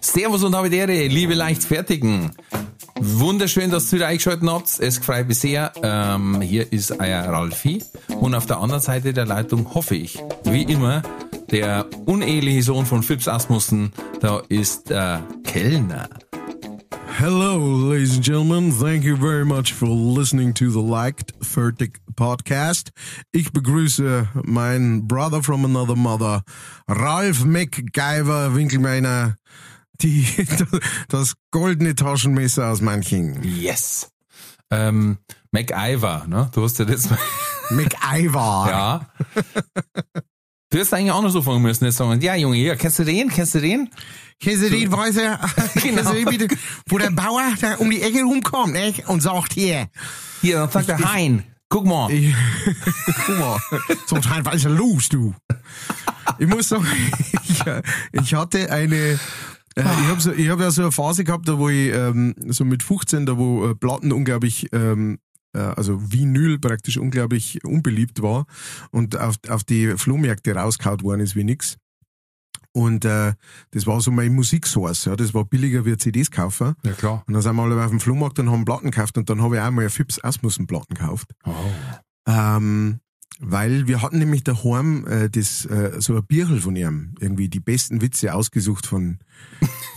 Servus und habe Ehre, liebe Leichtfertigen. Wunderschön, dass ihr wieder eingeschaltet habt. Es freut mich sehr. Ähm, hier ist euer Ralfi. Und auf der anderen Seite der Leitung hoffe ich, wie immer, der uneheliche Sohn von Phipps Asmussen, da ist der Kellner. Hello, ladies and gentlemen. Thank you very much for listening to the Liked Fertig Podcast. Ich begrüße meinen Brother from another mother, Ralf McGyver Winkelmeiner, die, das goldene Taschenmesser aus Manching. Yes. Ähm, MacIver, ne? Du hast ja das McIver. Ja. Du hättest eigentlich auch noch so fangen müssen, jetzt sagen, ja Junge, ja, kennst du den, kennst du den? Kennst du den, weiß er, Genau. den bitte, wo der Bauer da um die Ecke rumkommt, ne? Und sagt, hier, Hier, dann sagt der Hein, guck mal. Ich, guck mal, so ein was ist los, du? Ich muss sagen, ich, ich hatte eine, äh, ich habe so, ich hab ja so eine Phase gehabt, da wo ich ähm, so mit 15, da wo äh, Platten unglaublich, ähm, äh, also Vinyl praktisch unglaublich unbeliebt war und auf, auf die Flohmärkte rausgehaut worden ist wie nix. Und äh, das war so mein Musiksource, ja, das war billiger wie CDs kaufen. Ja, klar. Und dann sind wir alle auf dem Flohmarkt und haben Platten gekauft und dann habe ich auch mal Phipps Asmussen Platten gekauft. Oh. Ähm, weil wir hatten nämlich daheim äh, das, äh, so ein Bierl von ihm, irgendwie die besten Witze ausgesucht von,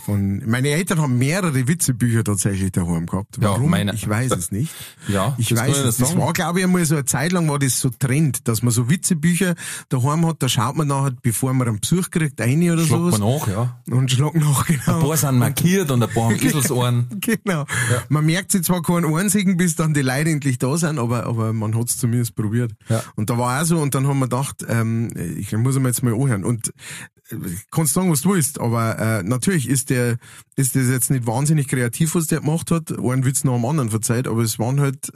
von, meine Eltern haben mehrere Witzebücher tatsächlich daheim gehabt. Ja, Warum? meine- ich weiß es nicht. Ja, Ich das weiß es. Das sagen. war, glaube ich, einmal so eine Zeit lang war das so Trend, dass man so Witzebücher daheim hat, da schaut man nachher, bevor man einen Besuch kriegt, rein oder Schlag sowas. man nach, ja. Und schlag nach, genau. Ein paar sind markiert und ein paar haben Eselsohren. Genau. Man merkt sich zwar keinen einzigen, bis dann die Leute endlich da sind, aber, aber man hat's zumindest probiert. Ja. Und da war auch so, und dann haben wir gedacht, ähm, ich muss mir jetzt mal anhören. Und äh, kannst sagen, was du willst, aber äh, natürlich ist der, ist das jetzt nicht wahnsinnig kreativ, was der gemacht hat, einen Witz nach dem anderen verzeiht, aber es waren halt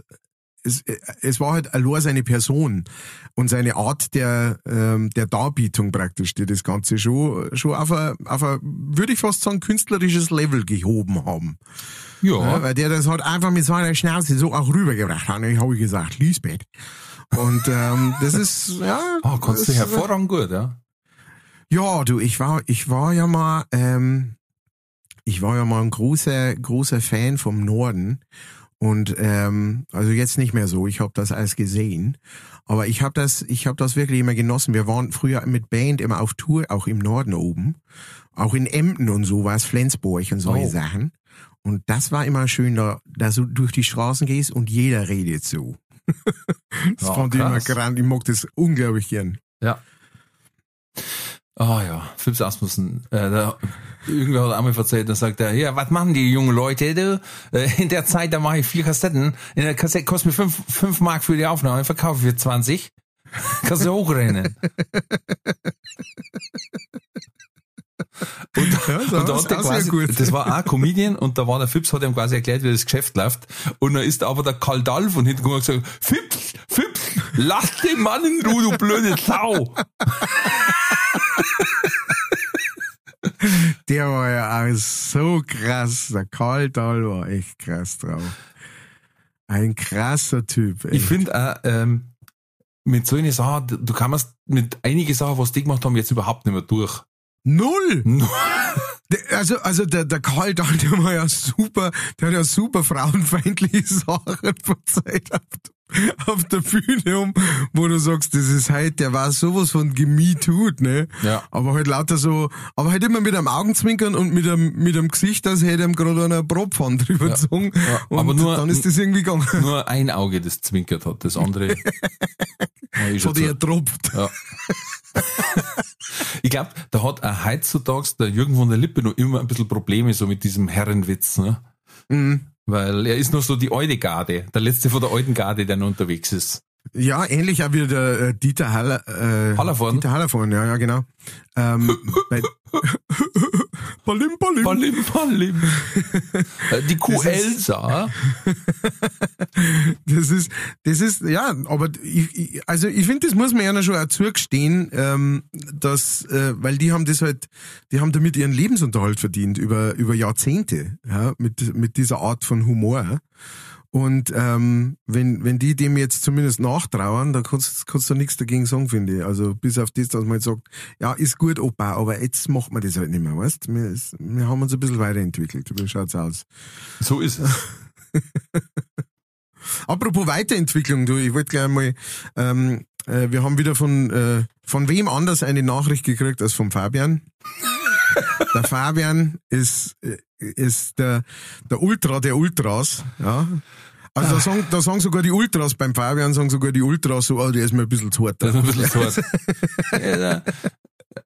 es, es war halt allein seine Person und seine Art der, ähm, der Darbietung praktisch, die das Ganze schon, schon auf ein, auf ein, würde ich fast sagen, künstlerisches Level gehoben haben. Ja, Ja. weil der das halt einfach mit seiner Schnauze so auch rübergebracht hat. Ich habe gesagt, Lisbeth. Und ähm, das ist, ja. Oh, kannst du das, hervorragend gut, ja. ja, du, ich war, ich war ja mal, ähm, ich war ja mal ein großer, großer Fan vom Norden. Und ähm, also jetzt nicht mehr so. Ich habe das alles gesehen, aber ich habe das, ich habe das wirklich immer genossen. Wir waren früher mit Band immer auf Tour, auch im Norden oben, auch in Emden und so war es Flensburg und solche Oh. Sachen. Und das war immer schön, da, da du durch die Straßen gehst und jeder redet so. das Ja, fand ich immer grand. Ich mag das unglaublich gern. Ja. Ah ja, Phipps Asmussen. Äh, da, irgendwer hat einmal erzählt, da sagt er, ja, was machen die jungen Leute? Du? Äh, in der Zeit, da mache ich vier Kassetten. In der Kassette kostet mir fünf, fünf Mark für die Aufnahme, verkaufe ich für 20. Kannst du hochrennen. Und, Ja, so, und da hat der quasi, gut. das war auch Comedian und da war der Phipps, hat ihm quasi erklärt, wie das Geschäft läuft. Und dann ist aber der Karl Dahl von hinten gekommen und gesagt, Phipps, Phipps, lass den Mann in Ruhe, du blöde Sau. Der war ja auch so krass. Der Karl Dahl war echt krass drauf. Ein krasser Typ. Ich echt. finde auch, ähm, mit so einer Sache, du kannst mit einigen Sachen, was die gemacht haben, jetzt überhaupt nicht mehr durch. Null! Also, also der, der Karl Dahl, der war ja super, der hat ja super frauenfeindliche Sachen verzeiht auf, auf der Bühne um, wo du sagst, das ist halt, der war sowas von gemetut, ne? Ja. Aber halt lauter so, aber halt immer mit einem Augenzwinkern und mit einem, mit einem Gesicht, als hätte ihm gerade einer Bratpfanne drüber gezogen. Ja, Und aber nur- dann ist das irgendwie gegangen. Nur ein Auge, das zwinkert hat, das andere. schon Hat er tropft. Ja. ich glaube, da hat auch heutzutage der Jürgen von der Lippe noch immer ein bisschen Probleme so mit diesem Herrenwitz, ne? Mhm. Weil er ist noch so die alte Garde, der letzte von der alten Garde, der noch unterwegs ist. Ja, ähnlich auch wie der äh, Dieter Haller, äh, Hallervorden? Dieter Hallervorden, ja, ja, genau. Ähm, bei, Palim, palim. Palim, palim. Äh, Die Kuh Das ist- Elsa. Das ist, das ist, ja, aber ich, ich, also ich finde, das muss man ja schon auch zugestehen, ähm, dass, äh, weil die haben das halt, die haben damit ihren Lebensunterhalt verdient über, über Jahrzehnte, ja, mit, mit dieser Art von Humor. Und ähm, wenn, wenn die dem jetzt zumindest nachtrauern, dann kannst, kannst du nichts dagegen sagen, finde ich. Also bis auf das, dass man jetzt sagt, ja, ist gut, Opa, aber jetzt macht man das halt nicht mehr, weißt Wir, ist- wir haben uns ein bisschen weiterentwickelt. Wie schaut's aus? So ist es. Apropos Weiterentwicklung, du, ich wollte gleich mal, ähm, äh, wir haben wieder von, äh, von wem anders eine Nachricht gekriegt als vom Fabian. der Fabian ist, äh, ist der, der Ultra der Ultras, ja. Also da sagen, da sagen sogar die Ultras beim Fabian, sagen sogar die Ultras so, oh, der ist mir ein bisschen zu hart. Das ist ein bisschen so. was. Ja,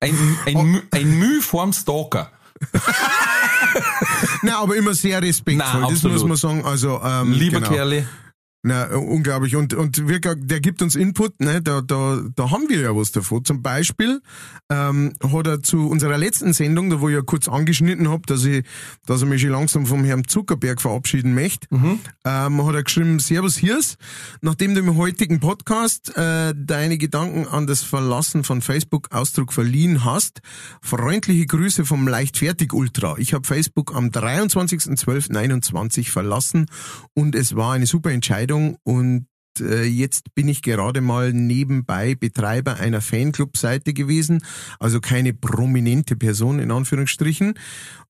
Ein, ein, Mü- ein Müh vorm Stalker. Nein, aber immer sehr respektvoll, Nein, das muss man sagen. Also, ähm, Lieber genau. Kerle. Na, äh, unglaublich. Und, und wirklich, der gibt uns Input, ne? da, da, da haben wir ja was davon. Zum Beispiel ähm, hat er zu unserer letzten Sendung, da wo ich ja kurz angeschnitten hab, dass ich, dass er mich schon langsam vom Herrn Zuckerberg verabschieden möchte, ähm, hat er geschrieben, Servus Hirs, nachdem du im heutigen Podcast äh, deine Gedanken an das Verlassen von Facebook Ausdruck verliehen hast, freundliche Grüße vom Leichtfertig Ultra. Ich habe Facebook am 23.12.21 verlassen und es war eine super Entscheidung und äh, jetzt bin ich gerade mal nebenbei Betreiber einer Fanclub-Seite gewesen, also keine prominente Person in Anführungsstrichen.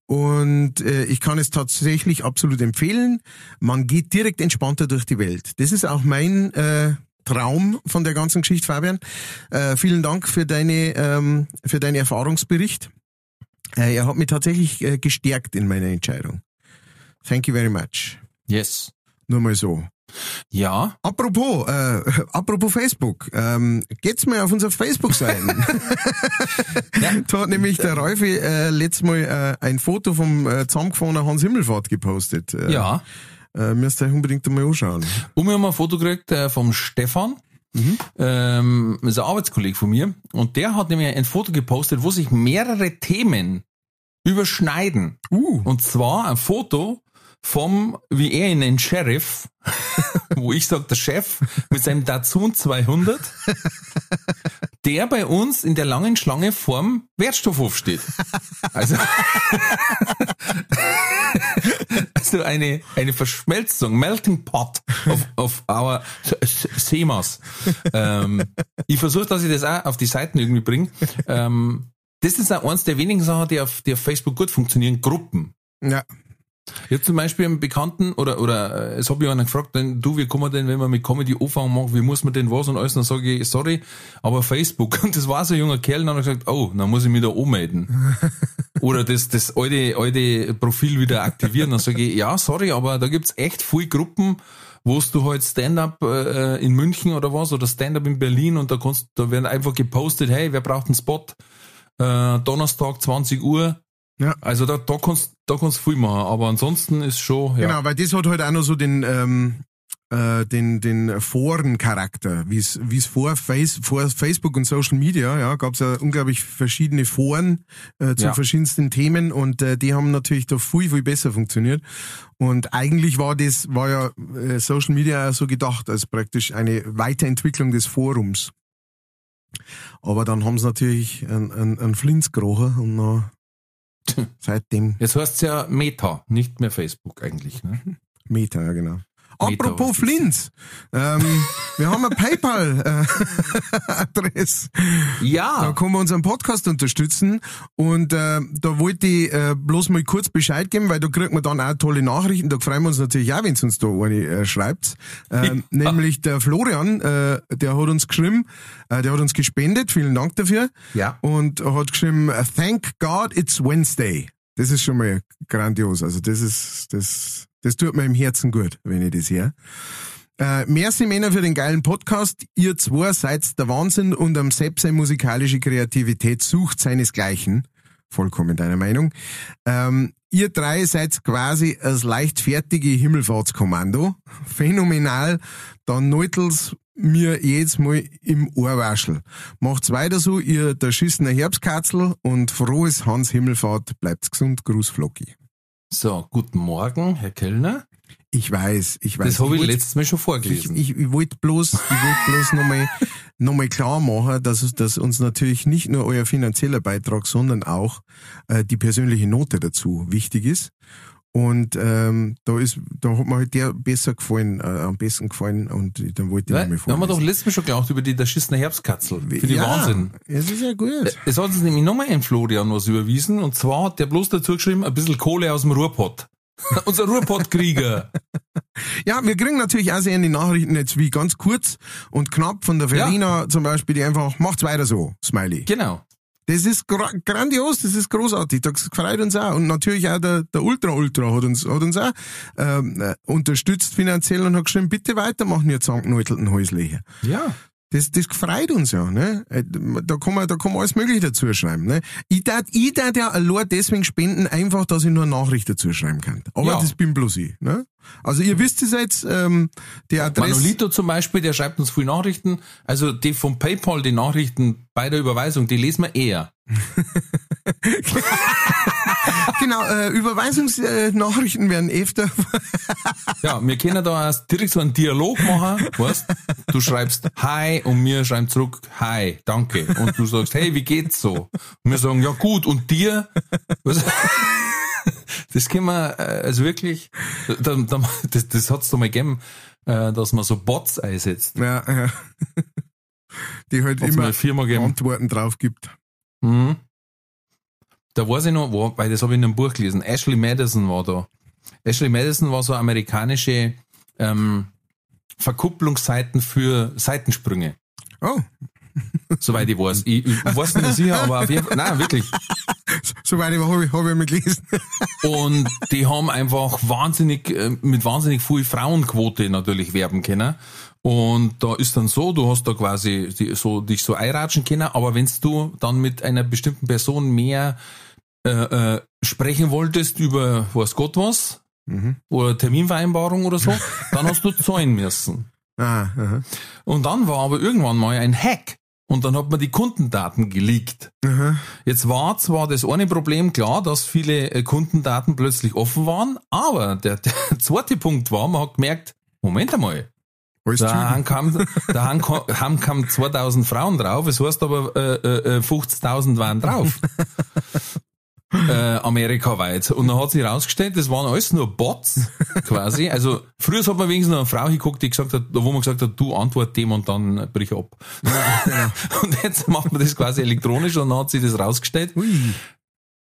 Und äh, ich kann es tatsächlich absolut empfehlen. Man geht direkt entspannter durch die Welt. Das ist auch mein äh, Traum von der ganzen Geschichte, Fabian. Äh, vielen Dank für deine ähm, für deinen Erfahrungsbericht. Äh, er hat mich tatsächlich äh, gestärkt in meiner Entscheidung. Thank you very much. Yes. Nur mal so. Ja. Apropos, äh, apropos Facebook, ähm, geht's mal auf unsere Facebook-Seiten. Da hat nämlich der Ralfi äh, letztes Mal äh, ein Foto vom äh, zusammengefahrenen Hans Himmelfahrt gepostet. Äh, Ja. Äh, müsst ihr euch unbedingt einmal anschauen. Und wir haben ein Foto gekriegt äh, vom Stefan. Ähm, das ist ein Arbeitskollege von mir. Und der hat nämlich ein Foto gepostet, wo sich mehrere Themen überschneiden. Uh, Und zwar ein Foto vom, wie er ihn nennt, Sheriff, wo ich sag, der Chef mit seinem Datsun 200, der bei uns in der langen Schlange vorm Wertstoffhof steht. Also, also eine, eine Verschmelzung, Melting Pot of, of our Semas. Ähm, ich versuche, dass ich das auch auf die Seiten irgendwie bringe. Ähm, das ist auch eins der wenigen Sachen, die auf, die auf Facebook gut funktionieren, Gruppen. ja. Ich hab zum Beispiel einen Bekannten oder oder äh, es habe ich einen gefragt, denn, du, wie kann man denn, wenn man mit Comedy anfangen mag, wie muss man denn was und alles? Dann sage ich, sorry, aber Facebook. Und das war so ein junger Kerl, und dann hat er gesagt, oh, dann muss ich mich da anmelden. oder das, das alte, alte Profil wieder aktivieren. Dann sage ich, ja, sorry, aber da gibt's echt viele Gruppen, wo du halt Stand-up äh, in München oder was, oder Stand-up in Berlin und da kannst, da werden einfach gepostet, hey, wer braucht einen Spot? Äh, Donnerstag 20 Uhr. Ja. Also da, da kannst da kannst viel machen, aber ansonsten ist schon, ja. Genau, weil das hat halt auch noch so den, ähm, äh, den, den Forencharakter, wie es wie es vor, Face, vor Facebook und Social Media, ja, gab es ja unglaublich verschiedene Foren äh, zu Ja. verschiedensten Themen und äh, die haben natürlich da viel, viel besser funktioniert. Und eigentlich war das, war ja äh, Social Media so gedacht als praktisch eine Weiterentwicklung des Forums. Aber dann haben sie natürlich einen, einen, einen gerochen und noch seitdem Jetzt heißt ja Meta, nicht mehr Facebook eigentlich. Ne? Meta, ja genau. Apropos Flins, ähm, wir haben eine PayPal-Adresse. Da Ja, können wir unseren Podcast unterstützen. Und äh, da wollte ich äh, bloß mal kurz Bescheid geben, weil da kriegt man dann auch tolle Nachrichten. Da freuen wir uns natürlich auch, wenn es uns da eine äh, schreibt. Ähm, Nämlich der Florian, äh, der hat uns geschrieben, äh, der hat uns gespendet. Vielen Dank dafür. Ja. Und hat geschrieben, Thank God it's Wednesday. Das ist schon mal grandios. Also das ist, das, das tut mir im Herzen gut, wenn ich das höre. Äh, merci Männer für den geilen Podcast. Ihr zwei seid der Wahnsinn und am Sepp seine musikalische Kreativität sucht seinesgleichen. Vollkommen deiner Meinung. Ähm, ihr drei seid quasi das leichtfertige Himmelfahrtskommando. Phänomenal. Dann Neutels mir jetzt mal im Ohrwaschel. Macht's weiter so, ihr der schissener Herbstkatzel und frohes Hans Himmelfahrt. Bleibt's gesund, Gruß Flocki. So, guten Morgen, Herr Kellner. Ich weiß, ich weiß. Das habe ich wollt- letztes Mal schon ich, vorgelesen. ich, ich wollte bloß, ich wollte bloß nochmal noch mal klar machen, dass, dass uns natürlich nicht nur euer finanzieller Beitrag, sondern auch äh, die persönliche Note dazu wichtig ist. Und ähm, da ist, da hat mir halt der besser gefallen, äh, am besten gefallen und dann wollte ich Ja, nochmal da haben wir doch Mal schon gelacht über die der schissene Herbstkatzel. Für die ja, Wahnsinn. Es ist ja gut. Es hat uns nämlich nochmal ein Florian was überwiesen und zwar hat der bloß dazu geschrieben, ein bisschen Kohle aus dem Ruhrpott. Unser Ruhrpottkrieger. Ja, wir kriegen natürlich auch sehr in die Nachrichten jetzt wie ganz kurz und knapp von der Ja. Verena zum Beispiel, die einfach, macht's weiter so, Smiley. Genau. Das ist gra grandios, das ist großartig, das freut uns auch. Und natürlich auch der, der Ultra Ultra hat uns, hat uns auch ähm, äh, unterstützt finanziell und hat geschrieben, bitte weitermachen, ihr zanknäutelten Häusliche. Ja. Das, das freut uns ja, ne? Äh, Da kann man, da kann man alles Mögliche dazu schreiben, ne? Ich tat, ich tat ja allein deswegen spenden, einfach, dass ich nur eine Nachricht dazu schreiben kann. Aber Ja. das bin bloß ich, ne? Also ihr wisst es jetzt, ähm, die Adresse. Manolito zum Beispiel, der schreibt uns viele Nachrichten. Also die vom PayPal, die Nachrichten bei der Überweisung, die lesen wir eher. Genau, äh, Überweisungsnachrichten werden öfter. Ja, wir können da erst direkt so einen Dialog machen, weißt? Du schreibst Hi und wir schreiben zurück Hi, danke. Und du sagst, hey, wie geht's so? Und wir sagen, ja gut, und dir? Was? Das können wir, äh, also wirklich, da, da, das, das hat's doch mal gegeben, äh, dass man so Bots einsetzt. ja, ja. Die halt Hat's immer. Antworten drauf gibt. Mhm. Da weiß ich noch, wo, weil das habe ich in einem Buch gelesen. Ashley Madison war da. Ashley Madison war so amerikanische ähm, Verkupplungsseiten für Seitensprünge. Oh, Soweit ich weiß. Ich, ich weiß nicht sicher, aber auf jeden Fall, nein, wirklich. soweit ich war, habe ich, hab ich mal gelesen. Und die haben einfach wahnsinnig, äh, mit wahnsinnig viel Frauenquote natürlich werben können. Und da ist dann so, du hast da quasi die, so, dich so einratschen können, aber wenn du dann mit einer bestimmten Person mehr äh, äh, sprechen wolltest über was Gott was, Mhm. oder Terminvereinbarung oder so, dann hast du zahlen müssen. Ah, aha. Und dann war aber irgendwann mal ein Hack. Und dann hat man die Kundendaten geleakt. Aha. Jetzt war zwar das eine Problem klar, dass viele äh, Kundendaten plötzlich offen waren, aber der, der zweite Punkt war, man hat gemerkt, Moment einmal, da kam, da haben, kam- haben kam 2000 Frauen drauf, es heißt aber äh, äh, äh, 50.000 waren drauf. äh, amerikaweit. Und dann hat sich herausgestellt, das waren alles nur Bots, quasi. Also, früher hat man wenigstens noch eine Frau geguckt, die gesagt hat, wo man gesagt hat, du antwort dem und dann brich ab. und jetzt macht man das quasi elektronisch und dann hat sich das rausgestellt.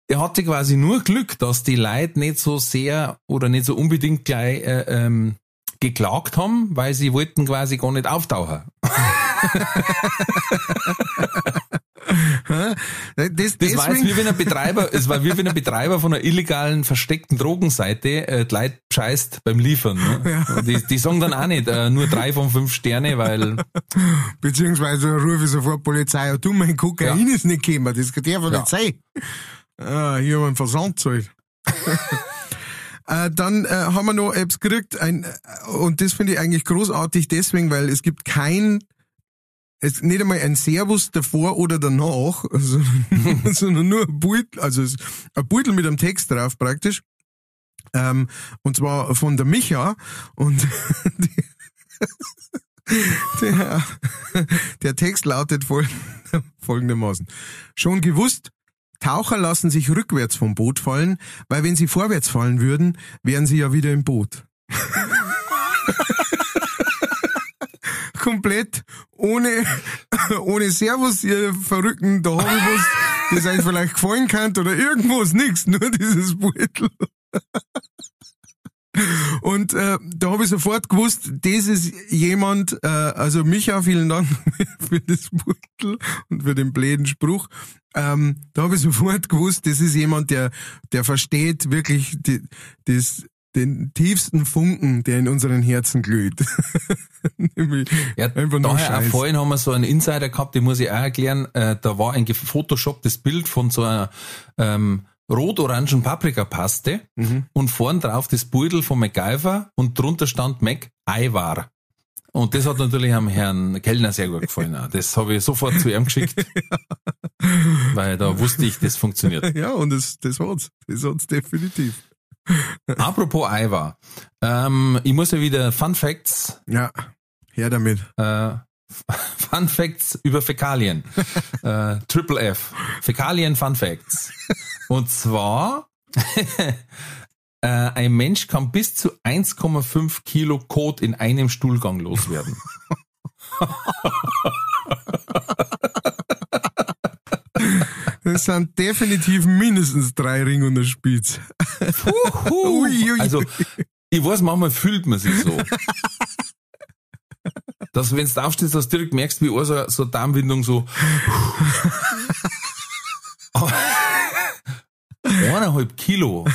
Er hatte quasi nur Glück, dass die Leute nicht so sehr oder nicht so unbedingt gleich äh, ähm, geklagt haben, weil sie wollten quasi gar nicht auftauchen. Das, Das war jetzt wie wenn ein Betreiber, es war wie wenn ein Betreiber von einer illegalen versteckten Drogenseite äh, die Leute scheißt beim Liefern. Ne? Und Die, die sagen dann auch nicht äh, nur drei von fünf Sterne, weil Beziehungsweise rufe ich sofort Polizei, ja, du, mein Kokain ist nicht gekommen, das darf ja Ja. nicht sein. Ah, hier haben wir einen Versand zahlt. Äh, dann äh, haben wir noch Apps gekriegt, ein, äh, und das finde ich eigentlich großartig deswegen, weil es gibt kein, es nicht einmal ein Servus davor oder danach, sondern, sondern nur ein Beutel, also es- ein Beutel mit einem Text drauf praktisch. Ähm, und zwar von der Micha und der, der Text lautet fol folgendermaßen. Schon gewusst, Taucher lassen sich rückwärts vom Boot fallen, weil wenn sie vorwärts fallen würden, wären sie ja wieder im Boot. Komplett ohne, ohne Servus, ihr Verrückten, da hab ich was, das euch vielleicht gefallen kann oder irgendwas, nix, nur dieses Beutel. Und äh, da habe ich sofort gewusst, das ist jemand, äh, also Micha, vielen Dank für das Beutel und für den bläden Spruch. Ähm, da habe ich sofort gewusst, das ist jemand, der, der versteht wirklich die, das, den tiefsten Funken, der in unseren Herzen glüht. Ja, einfach nur daher Scheiß. vorhin haben wir so einen Insider gehabt, den muss ich auch erklären. Äh, da war ein gefotoshopptes Bild von so einer ähm, rot-orangen Paprikapaste Mhm. und vorn drauf das Beutel von MacGyver und drunter stand Mac Ivar. Und das hat natürlich am Herrn Kellner sehr gut gefallen. Das habe ich sofort zu ihm geschickt. Weil da wusste ich, das funktioniert. Ja, und das, das hat's. Das hat's definitiv. Apropos Aiwa. Ähm, ich muss ja wieder Fun Facts, Ja, her damit. äh, Fun Facts über Fäkalien. äh, Triple F. Fäkalien Fun Facts. Und zwar, äh, ein Mensch kann bis zu 1,5 Kilo Kot in einem Stuhlgang loswerden. Das sind definitiv mindestens drei Ringe und ein Spitz. Ui, ui. Also, ich weiß, manchmal fühlt man sich so. Dass, wenn du aufstehst, dass du direkt merkst, wie so, so Darmwindung so. Eineinhalb Kilo.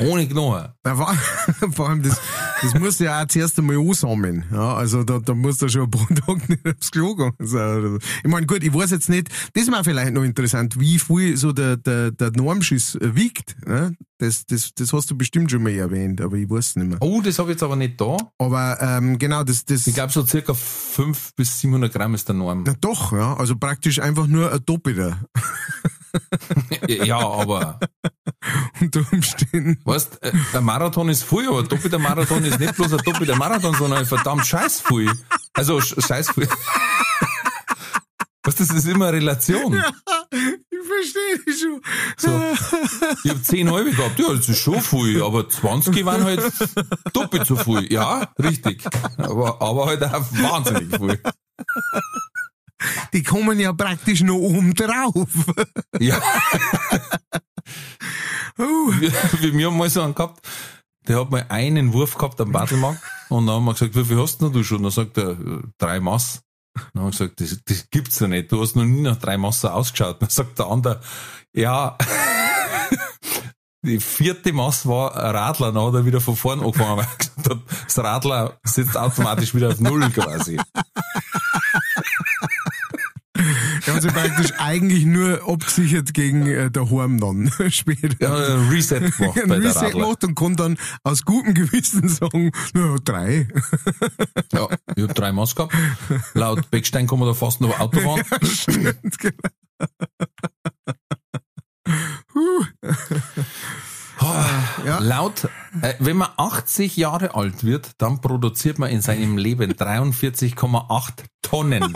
Ohne Knochen. Vor, allem, das, das musst du ja auch zuerst einmal ansammeln. Ja, also da, da musst du schon ein paar Tage nicht aufs Klo gehen. Also, ich meine, gut, ich weiß jetzt nicht, das ist mir vielleicht noch interessant, wie viel so der, der, der Normschiss wiegt. Ja? Das, das, das hast du bestimmt schon mal erwähnt, aber ich weiß es nicht mehr. Oh, das habe ich jetzt aber nicht da. Aber ähm, genau, das, das Ich glaube, so circa 5 bis 700 Gramm ist der Norm. na doch, ja, also praktisch einfach nur ein Doppelter Ja, aber, unter Umständen. weißt, äh, ein Marathon ist viel, aber doppelter Marathon ist nicht bloß ein doppelter Marathon, sondern ein verdammt scheiß viel. Also, sch- scheiß viel. Weißt das ist immer eine Relation. Ich verstehe dich schon. So, ich habe 10 halbe gehabt, ja, das ist schon viel, aber 20 waren halt doppelt so viel. Ja, richtig. Aber, aber halt auch wahnsinnig viel. Die kommen ja praktisch noch oben drauf. Ja. Uh, wir, wir, haben mal so einen gehabt, der hat mal einen Wurf gehabt am Battlemarkt und dann haben wir gesagt, wie viel hast denn du schon? Dann sagt er, drei Mass. Dann haben wir gesagt, das, das gibt's ja nicht. Du hast noch nie nach drei Masse ausgeschaut. Dann sagt der andere, ja, die vierte Mass war Radler, dann hat er wieder von vorn angefangen, weil er gesagt hat, das Radler sitzt automatisch wieder auf Null quasi. Hat sich praktisch eigentlich nur abgesichert gegen äh, der Horm dann später. Ja, ein Reset gemacht ein Reset gemacht und kann dann aus gutem Gewissen sagen, na, drei. Ja, ich hab drei Mass gehabt. Laut Beckstein kann man da fast noch Auto fahren. Stimmt, genau. Ja. Laut, äh, wenn man 80 Jahre alt wird, dann produziert man in seinem Leben 43,8 Tonnen.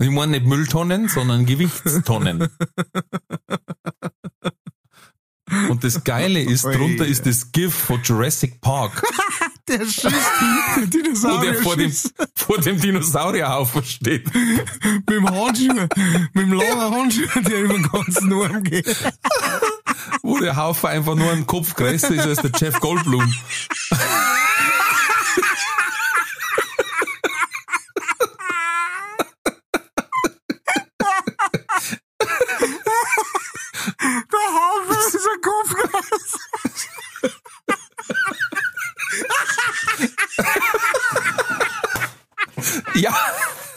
Ich meine nicht Mülltonnen, sondern Gewichtstonnen. Und das Geile ist, drunter ist das GIF von Jurassic Park, Der schießt, der wo Dinosaurier der vor dem, vor dem Dinosaurierhaufen steht. mit dem Handschuh, mit dem langen Handschuh, der über den ganzen Arm geht. Wo der Haufen einfach nur ein Kopf größer ist als der Jeff Goldblum. Der Haufen ist ein Kopfgas. Ja,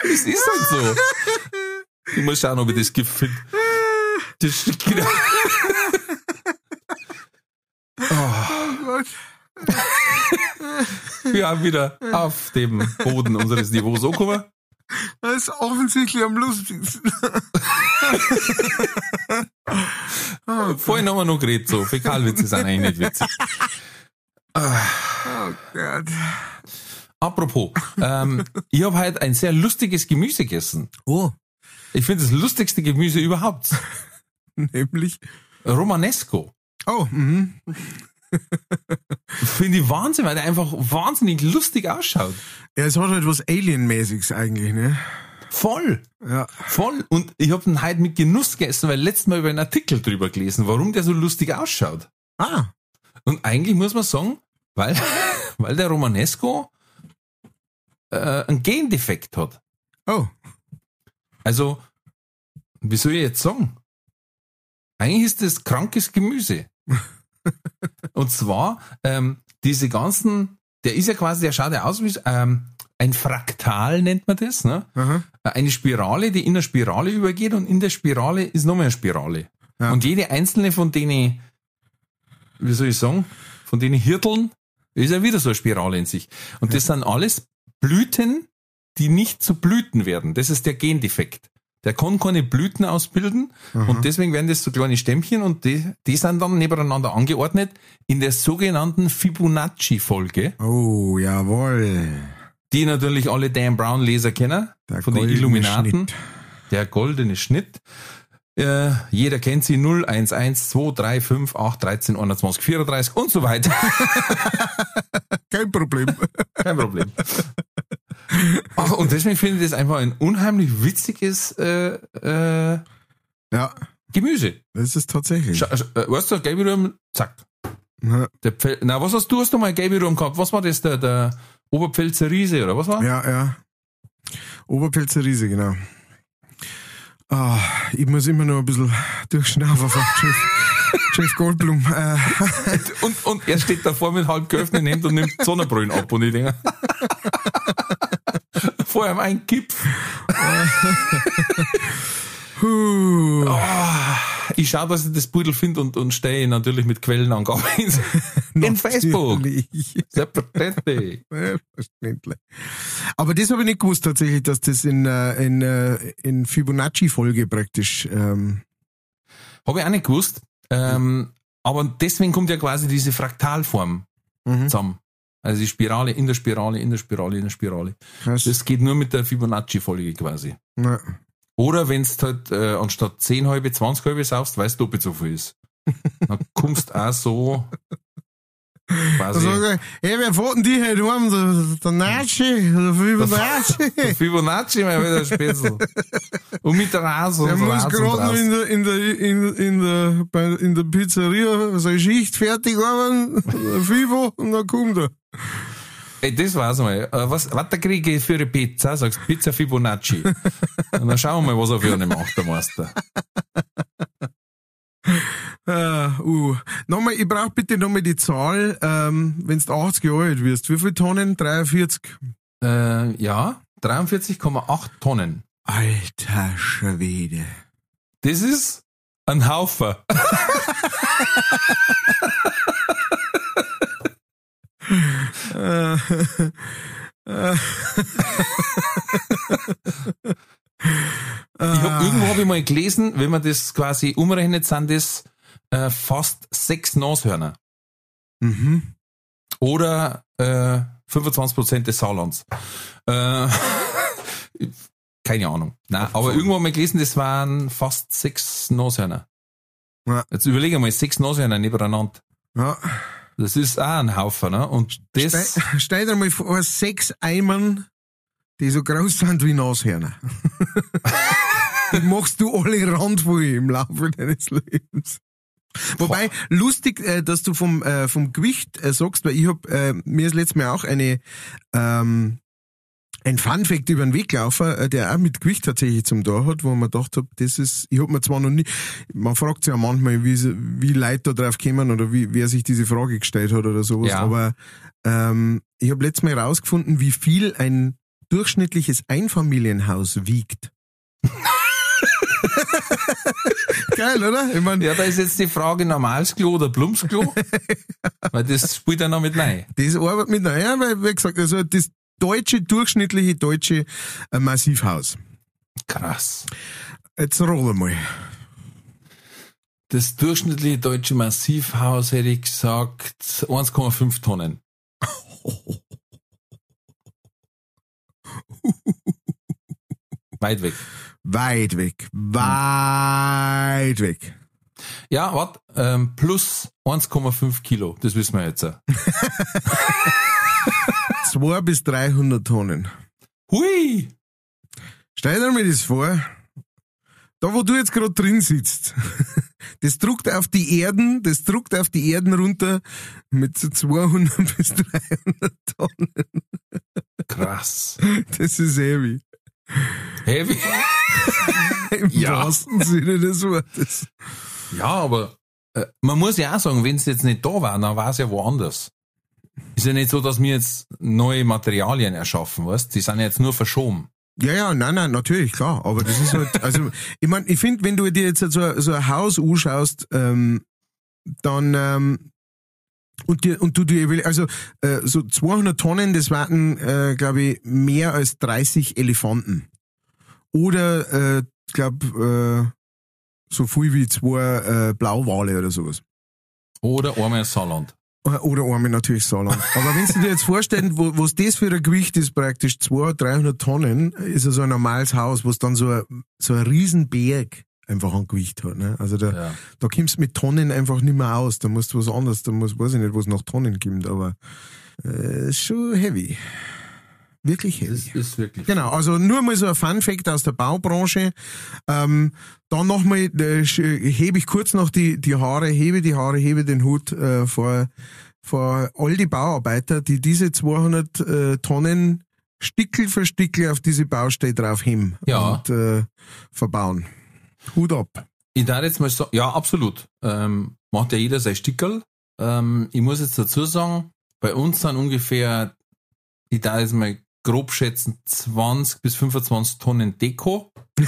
es ist halt so. Ich muss schauen, ob ich das GIF finde. Das ist genau. Gott. Wir haben wieder auf dem Boden unseres Niveaus angekommen. Das ist offensichtlich am lustigsten. Vorhin haben wir noch geredet, so. Fäkalwitze sind eigentlich nicht witzig. Oh Gott. Apropos, ähm, ich habe heute ein sehr lustiges Gemüse gegessen. Oh, Ich finde das lustigste Gemüse überhaupt. nämlich. Romanesco. Oh, mhm. Finde ich Wahnsinn, weil der einfach wahnsinnig lustig ausschaut. Ja, es hat halt was Alienmäßiges eigentlich, ne? Voll. Ja. Voll. Und ich habe den heute mit Genuss gegessen, weil letztes Mal über einen Artikel drüber gelesen, warum der so lustig ausschaut. Ah, Und eigentlich muss man sagen, weil, weil der Romanesco äh, einen Gendefekt hat. oh. Also, wie soll ich jetzt sagen? Eigentlich ist das krankes Gemüse. Und zwar, ähm, diese ganzen, der ist ja quasi, der schaut ja aus wie ähm, ein Fraktal, nennt man das, ne? Aha. Eine Spirale, die in eine Spirale übergeht und in der Spirale ist nochmal eine Spirale. Ja. Und jede einzelne von denen, wie soll ich sagen, von denen Hirteln Ist ja wieder so eine Spirale in sich. Und das sind alles Blüten, die nicht zu Blüten werden. Das ist der Gendefekt. Der kann keine Blüten ausbilden und deswegen werden das so kleine Stämmchen und die, die sind dann nebeneinander angeordnet in der sogenannten Fibonacci-Folge, Oh, jawohl. die natürlich alle Dan Brown Leser kennen, Der von den goldene Illuminaten. Schnitt. Der goldene Schnitt. Äh, jeder kennt sie 0, 1, 1, 2, 3, 5, 8, 13, 21, 34 und so weiter. Kein Problem. Kein Problem. Ach, und deswegen finde ich das einfach ein unheimlich witziges äh, äh, Ja, Gemüse. das ist tatsächlich. Sch- äh, weißt du, gelbe Rüben, zack. Ja, Der Pfel Na, was hast du? Hast du mal gelbe Rüben gehabt? Was war das? Der, der Oberpfälzer Riese oder was war? ja. ja. Oberpelzer Riese, genau. Ah, ich muss immer noch ein bisschen durchschnaufen von Chef, Chef Goldblum. Äh, Und, und er steht davor mit halb geöffneten Händen und nimmt Sonnenbrillen ab und ich denke, vor ihm ein Kipf. Huh. Ich schaue, dass ich das Pudel finde und, und stehe natürlich mit Quellenangabe in, Facebook. Selbstverständlich. Ja, verständlich. Aber das habe ich nicht gewusst tatsächlich, dass das in, äh, in, äh, in Fibonacci-Folge praktisch. Ähm, Habe ich auch nicht gewusst. Ähm, aber deswegen kommt ja quasi diese Fraktalform Mhm. zusammen. Also die Spirale in der Spirale, in der Spirale, in der Spirale. krass. Das geht nur mit der Fibonacci-Folge quasi. Na, Oder wenn du halt äh, anstatt 10 halbe, 20 halbe saufst, weil es doppelt so viel ist. Dann kommst auch so quasi. also, hey, fährt denn die heute heim? Der, der Natschi? Der Fibonacci? Fibonacci mal wieder Spätzle. Und mit der Rasen. Der muss gerade noch in der, in der, in, in der, bei, in der Pizzeria seine Schicht fertig arbeiten, der Fibo, und dann kommt er. Ey, das war's mal. Äh, Was, was kriege ich für eine Pizza? Sagst Pizza Fibonacci. Und dann schauen wir mal, was er für eine macht, der Meister. Ah, uh. Nochmal, ich brauch bitte nochmal die Zahl, ähm, wenn du 80 Jahre alt wirst. Wie viele Tonnen? 43? Äh, ja, 43,8 Tonnen. Alter Schwede. Das ist ein Haufen. Ich hab, irgendwo habe ich mal gelesen, wenn man das quasi umrechnet, sind das äh, fast sechs Nashörner. mhm. Oder äh, 25% des Saarlands. Äh, keine Ahnung. Nein, aber irgendwo habe ich gelesen, das waren fast sechs Nashörner. Ja. Jetzt überlege mal, sechs Nashörner nebeneinander. Ja. Das ist auch ein Haufen, ne? Und das, Stell, stell dir mal vor, sechs Eimern, die so groß sind wie Nashörner. die machst du alle randvoll im Laufe deines Lebens. Wobei, lustig, äh, dass du vom, äh, vom Gewicht äh, sagst, weil ich hab, äh, mir ist letztes Mal auch eine, ähm, ein Funfact über den Weg gelaufen, äh, der auch mit Gewicht tatsächlich zum da hat, wo man gedacht hab, das ist, ich hab mir zwar noch nie, man fragt sich ja manchmal, wie, wie Leute da drauf kommen oder wie, wer sich diese Frage gestellt hat oder sowas, Ja. aber ähm, ich habe letztes Mal herausgefunden, wie viel ein durchschnittliches Einfamilienhaus wiegt. Geil, oder? Ich mein, ja, da ist jetzt die Frage, normales Klo oder Plumpsklo? Weil das spielt ja noch mit rein. Das arbeitet mit naja, weil, wie gesagt, also das deutsche, durchschnittliche deutsche äh, Massivhaus. Krass. Jetzt roll mal. Das durchschnittliche deutsche Massivhaus hätte ich gesagt 1,5 Tonnen. Weit weg. Weit weg. Weit weg. Ja, warte, ähm, plus 1,5 Kilo, das wissen wir jetzt. ja. 200 bis 300 Tonnen. Hui! Stell dir mal das vor. Da, wo du jetzt gerade drin sitzt, das druckt auf die Erden, das druckt auf die Erden runter mit so 200 bis 300 Tonnen. Krass. Das ist heavy. Heavy. Im Ja. wahrsten Sinne des Wortes. Ja, aber äh, man muss ja auch sagen, wenn es jetzt nicht da war, dann war es ja woanders. Ist ja nicht so, dass wir jetzt neue Materialien erschaffen, weißt? Die sind ja jetzt nur verschoben. Ja, ja, nein, nein, natürlich, klar. Aber das ist halt, also, ich mein, ich finde, wenn du dir jetzt so, so ein Haus anschaust, ähm, dann, ähm, Und, die, und du, die, also äh, so 200 Tonnen, das waren, äh, glaube ich, mehr als 30 Elefanten. Oder, äh, glaube, äh, so viel wie zwei äh, Blauwale oder sowas. Oder einmal Saarland. Oder einmal natürlich Saarland. Aber wenn du dir jetzt vorstellen, wo, was das für ein Gewicht ist, praktisch 200, 300 Tonnen, ist ja so ein normales Haus, was dann so ein, so ein Riesenberg einfach an Gewicht hat. Ne? Also da, Ja. da kommst du mit Tonnen einfach nicht mehr aus. Da musst du was anderes, da muss, weiß ich nicht, was nach Tonnen kommt, aber äh, schon heavy. Wirklich heavy. Das ist wirklich. Genau, also nur mal so ein Fun Fact aus der Baubranche. Ähm, dann nochmal, äh, hebe ich kurz noch die, die Haare, hebe die Haare, hebe den Hut äh, vor, vor all die Bauarbeiter, die diese 200 äh, Tonnen Stickel für Stickel auf diese Baustelle drauf heben Ja. und äh, verbauen. Hut ab. Ich darf jetzt mal sagen, ja, absolut. Ähm, macht ja jeder sein Stickerl. Ähm, ich muss jetzt dazu sagen, bei uns sind ungefähr, ich darf jetzt mal grob schätzen, 20 bis 25 Tonnen Deko.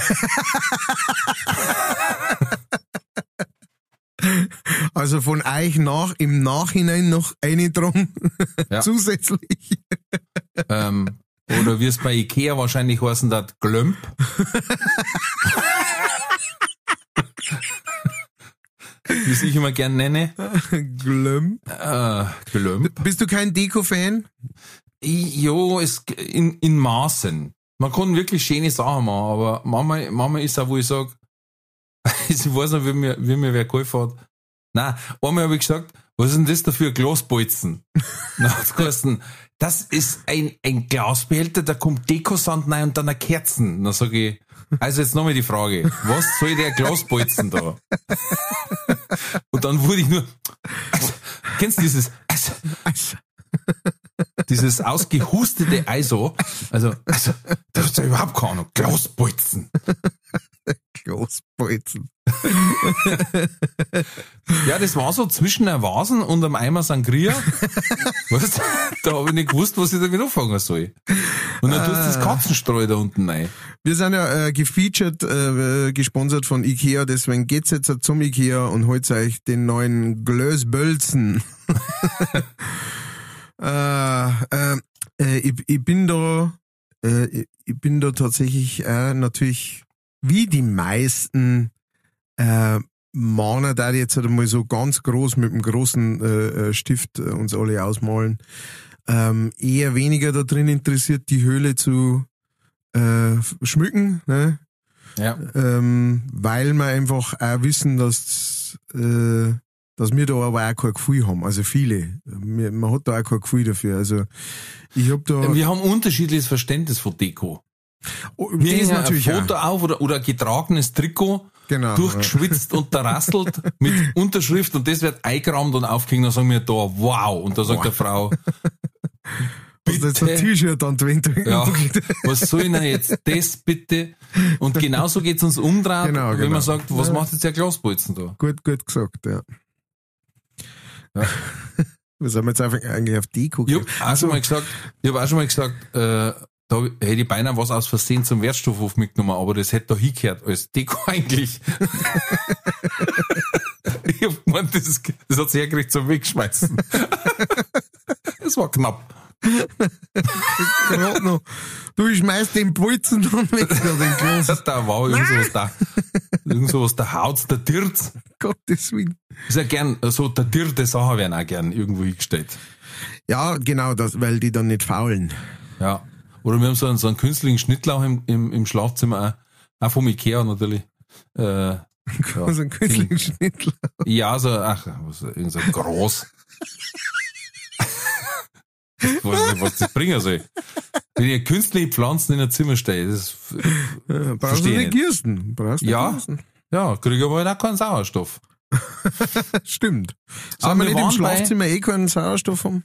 Also von euch nach, im Nachhinein noch eine drum Ja. zusätzlich. Ähm, oder wie es bei Ikea wahrscheinlich heißen hat, Glömp. wie ich immer gern nenne. Glöm. Äh, Glömp. Bist du kein Deko-Fan? Jo, es, in, in Maßen. Man kann wirklich schöne Sachen machen, aber manchmal, manchmal ist auch, wo ich sag, ich weiß noch, wie mir, wie mir wer geholfen hat. Nein, einmal habe ich gesagt, was ist denn das da für ein Glasbolzen? Geheißen, das ist ein, ein Glasbehälter, da kommt Dekosand rein und dann eine Kerzen. Dann sage ich, also jetzt nochmal die Frage, was soll der Glasbolzen da? Und dann wurde ich nur, also, kennst du dieses, Also, dieses ausgehustete Eiso, also, also, da hast du ja überhaupt keine Ahnung, Glasbolzen. Glasbolzen. Ja, das war so zwischen einer Vasen und einem Eimer Sangria. weißt, da habe ich nicht gewusst, was ich damit anfangen soll. Und dann tust du das Katzenstreu da unten rein. Wir sind ja äh, gefeatured, äh, gesponsert von Ikea, deswegen geht's jetzt zum Ikea und holt euch den neuen Glösbölzen. äh, äh, äh, ich, ich bin da, äh, ich- ich bin da tatsächlich äh, natürlich wie die meisten äh, Mahner, da jetzt halt mal so ganz groß mit dem großen äh, äh, Stift äh, uns alle ausmalen, ähm, eher weniger da drin interessiert, die Höhle zu äh, schmücken, ne? Ja. ähm, weil wir einfach auch wissen, dass, äh, dass wir da aber auch kein Gefühl haben. Also viele. Man hat da auch kein Gefühl dafür. Also ich hab da. Wir haben unterschiedliches Verständnis von Deko. Oh, Wir das hängen ein natürlich Foto auch. auf oder, oder ein getragenes Trikot, Genau. durchgeschwitzt und terrasselt mit Unterschrift und das wird eingerahmt und aufgehängt, dann sagen wir da, wow. Und da sagt Wow. der Frau, Hast du jetzt ein bitte. T-Shirt an Wand Ja, was soll denn jetzt das bitte? Und genauso geht's uns umdrehen, Genau, wenn genau. man sagt, was Ja. macht jetzt der Glasbolzen da? Gut, gut gesagt, ja. Ja. Wir sind jetzt einfach eigentlich auf Deko Ich hab gegangen. auch schon mal gesagt, ich hab auch schon mal gesagt, äh, da hätte ich beinahe was aus Versehen zum Wertstoffhof mitgenommen, aber das hätte da hingehört als Deko eigentlich. ich hab gemeint, das, das hat sich hergekriegt zum Wegschmeißen. das war knapp. Noch. Du schmeißt den Bolzen dann weg, den Glas. Da war irgend sowas da. Irgend sowas, der Haut, der Dirt. Gottes Willen. Ist ja gern, so der Dirte Sachen werden auch gern irgendwo hingestellt. Ja, genau, das, weil die dann nicht faulen. Ja. Oder wir haben so einen, so einen künstlichen Schnittlauch im, im, im Schlafzimmer, auch, auch vom Ikea natürlich. Äh, ja. Also einen künstlichen Schnittler. ja, so, ach, was, irgend so groß. nicht, was das bringen soll. Wenn ich künstliche Pflanzen in ein Zimmer stelle, das Ja, brauchst du nicht nicht. giersten. Brauchst du Ja. nicht giersten. ja, kriege aber halt auch keinen Sauerstoff. Stimmt. Aber Sollen wir wir nicht im Schlafzimmer eh keinen Sauerstoff haben?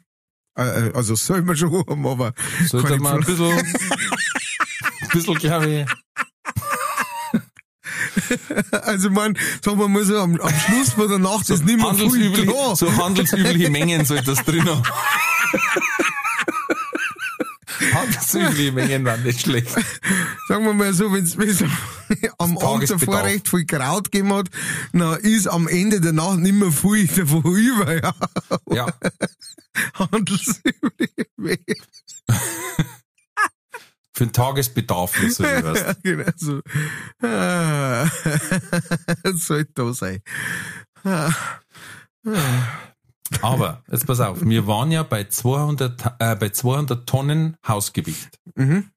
Äh, äh, Also soll man schon haben, aber Sollte man ein bisschen, ein bisschen, glaube ich, Also man, sagen wir mal so, am, am Schluss von der Nacht ist nicht mehr viel handelsübliche, da. so handelsübliche Mengen sollte das drin haben. handelsübliche Mengen waren nicht schlecht. Sagen wir mal so, wenn es am Abend davor recht viel Kraut gegeben hat, dann ist am Ende der Nacht nicht mehr viel davon über, ja. Ja, Handelsüblich. Für den Tagesbedarf, weißt. Ja, genau so. Ah, Das sollte da sein. Ah, Aber, jetzt pass auf, wir waren ja bei 200, Ta- äh, bei 200 Tonnen Hausgewicht. Mhm.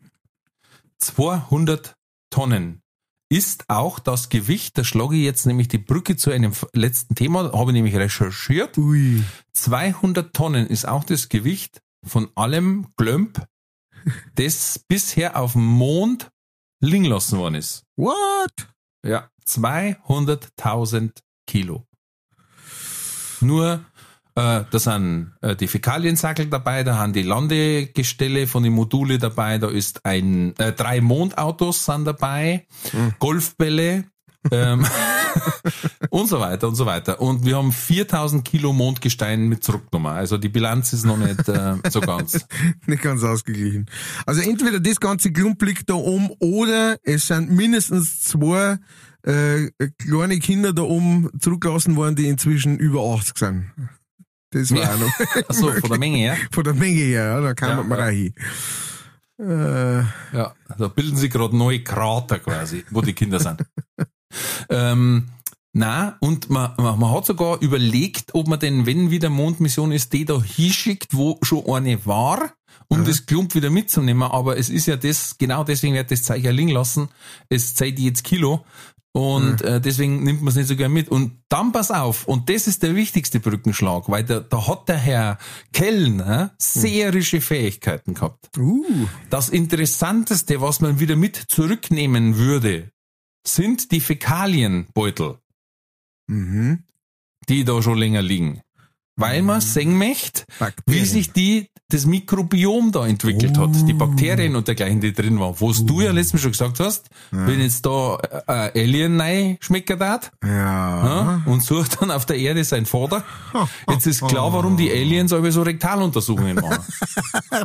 200 Tonnen ist auch das Gewicht, da schlage ich jetzt nämlich die Brücke zu einem letzten Thema, habe ich nämlich recherchiert. Ui. 200 Tonnen ist auch das Gewicht von allem Glömp, das bisher auf dem Mond liegen lassen worden ist. What? Ja, 200.000 Kilo. Nur, äh, da sind äh, die Fäkaliensackel dabei, da haben die Landegestelle von den Module dabei, da ist ein, äh, drei Mondautos sind dabei, Golfbälle, ähm, und so weiter und so weiter. Und wir haben 4000 Kilo Mondgestein mit zurückgenommen. Also die Bilanz ist noch nicht äh, so ganz. Nicht ganz ausgeglichen. Also entweder das ganze Klump liegt da oben oder es sind mindestens zwei äh, kleine Kinder da oben zurückgelassen worden, die inzwischen über 80 sind. Das war Ja. auch noch Achso, von der Menge her. von der Menge her, ja, da kann Ja, man ja. rein. Äh, Ja, da bilden sich gerade neue Krater quasi, wo die Kinder sind. Ähm, na, und man, man, man hat sogar überlegt, ob man denn, wenn wieder Mondmission ist, die da hinschickt, wo schon eine war, um das Klump wieder mitzunehmen. Aber es ist ja das, genau deswegen wird das ja liegen lassen. Es zeigt jetzt Kilo. Und äh, deswegen nimmt man es nicht so gern mit. Und dann pass auf, und das ist der wichtigste Brückenschlag, weil da, da hat der Herr Kellner seherische Fähigkeiten gehabt. uh, Das Interessanteste, was man wieder mit zurücknehmen würde, sind die Fäkalienbeutel, mhm. die da schon länger liegen. Weil man sehen möchte, wie sich die, das Mikrobiom da entwickelt hat, die Bakterien und dergleichen, die drin waren. Was du ja letztens schon gesagt hast, wenn jetzt da äh, Alien rein schmecken darf, Ja. ja, und sucht dann auf der Erde sein Vater. Jetzt ist klar, warum die Aliens aber so Rektaluntersuchungen machen.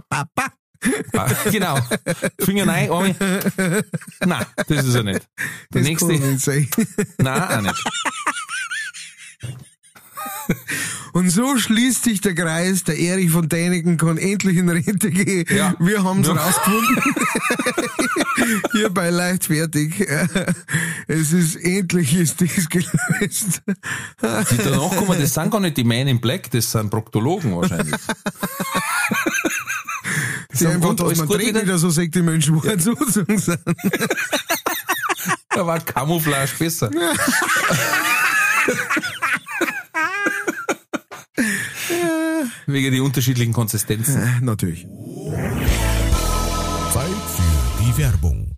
Papa. Ah, genau. Finger rein, Arme. Nein, das ist er nicht. Der Das nächste, kann nicht sein. nein, auch nicht. Und so schließt sich der Kreis. Der Erich von Däniken kann endlich in Rente gehen. Ja. Wir haben es Ja. rausgefunden. Hier bei Leichtfertig. Es ist endlich ist das gelöst. Die danach kommen, das sind gar nicht die Men in Black, das sind Proktologen wahrscheinlich. Sagen, einfach, dass man dreht wieder? wieder so sagt, die Menschen wollen sozusagen sind. Da war Camouflage besser. Wegen die unterschiedlichen Konsistenzen. Natürlich. Zeit für die Werbung.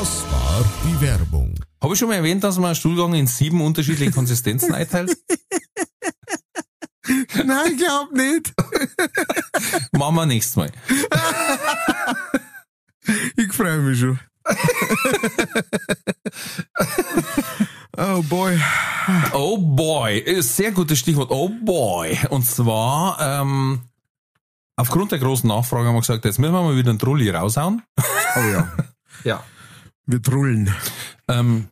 Das war die Werbung. Habe ich schon mal erwähnt, dass man einen Stuhlgang in sieben unterschiedliche Konsistenzen einteilt? Nein, ich glaub nicht. Machen wir nächstes Mal. Ich freue mich schon. oh boy. Oh boy, sehr gutes Stichwort. Oh boy. Und zwar, ähm, aufgrund der großen Nachfrage haben wir gesagt, jetzt müssen wir mal wieder einen Trulli raushauen. Oh ja. Ja. Wir trullen. Ähm,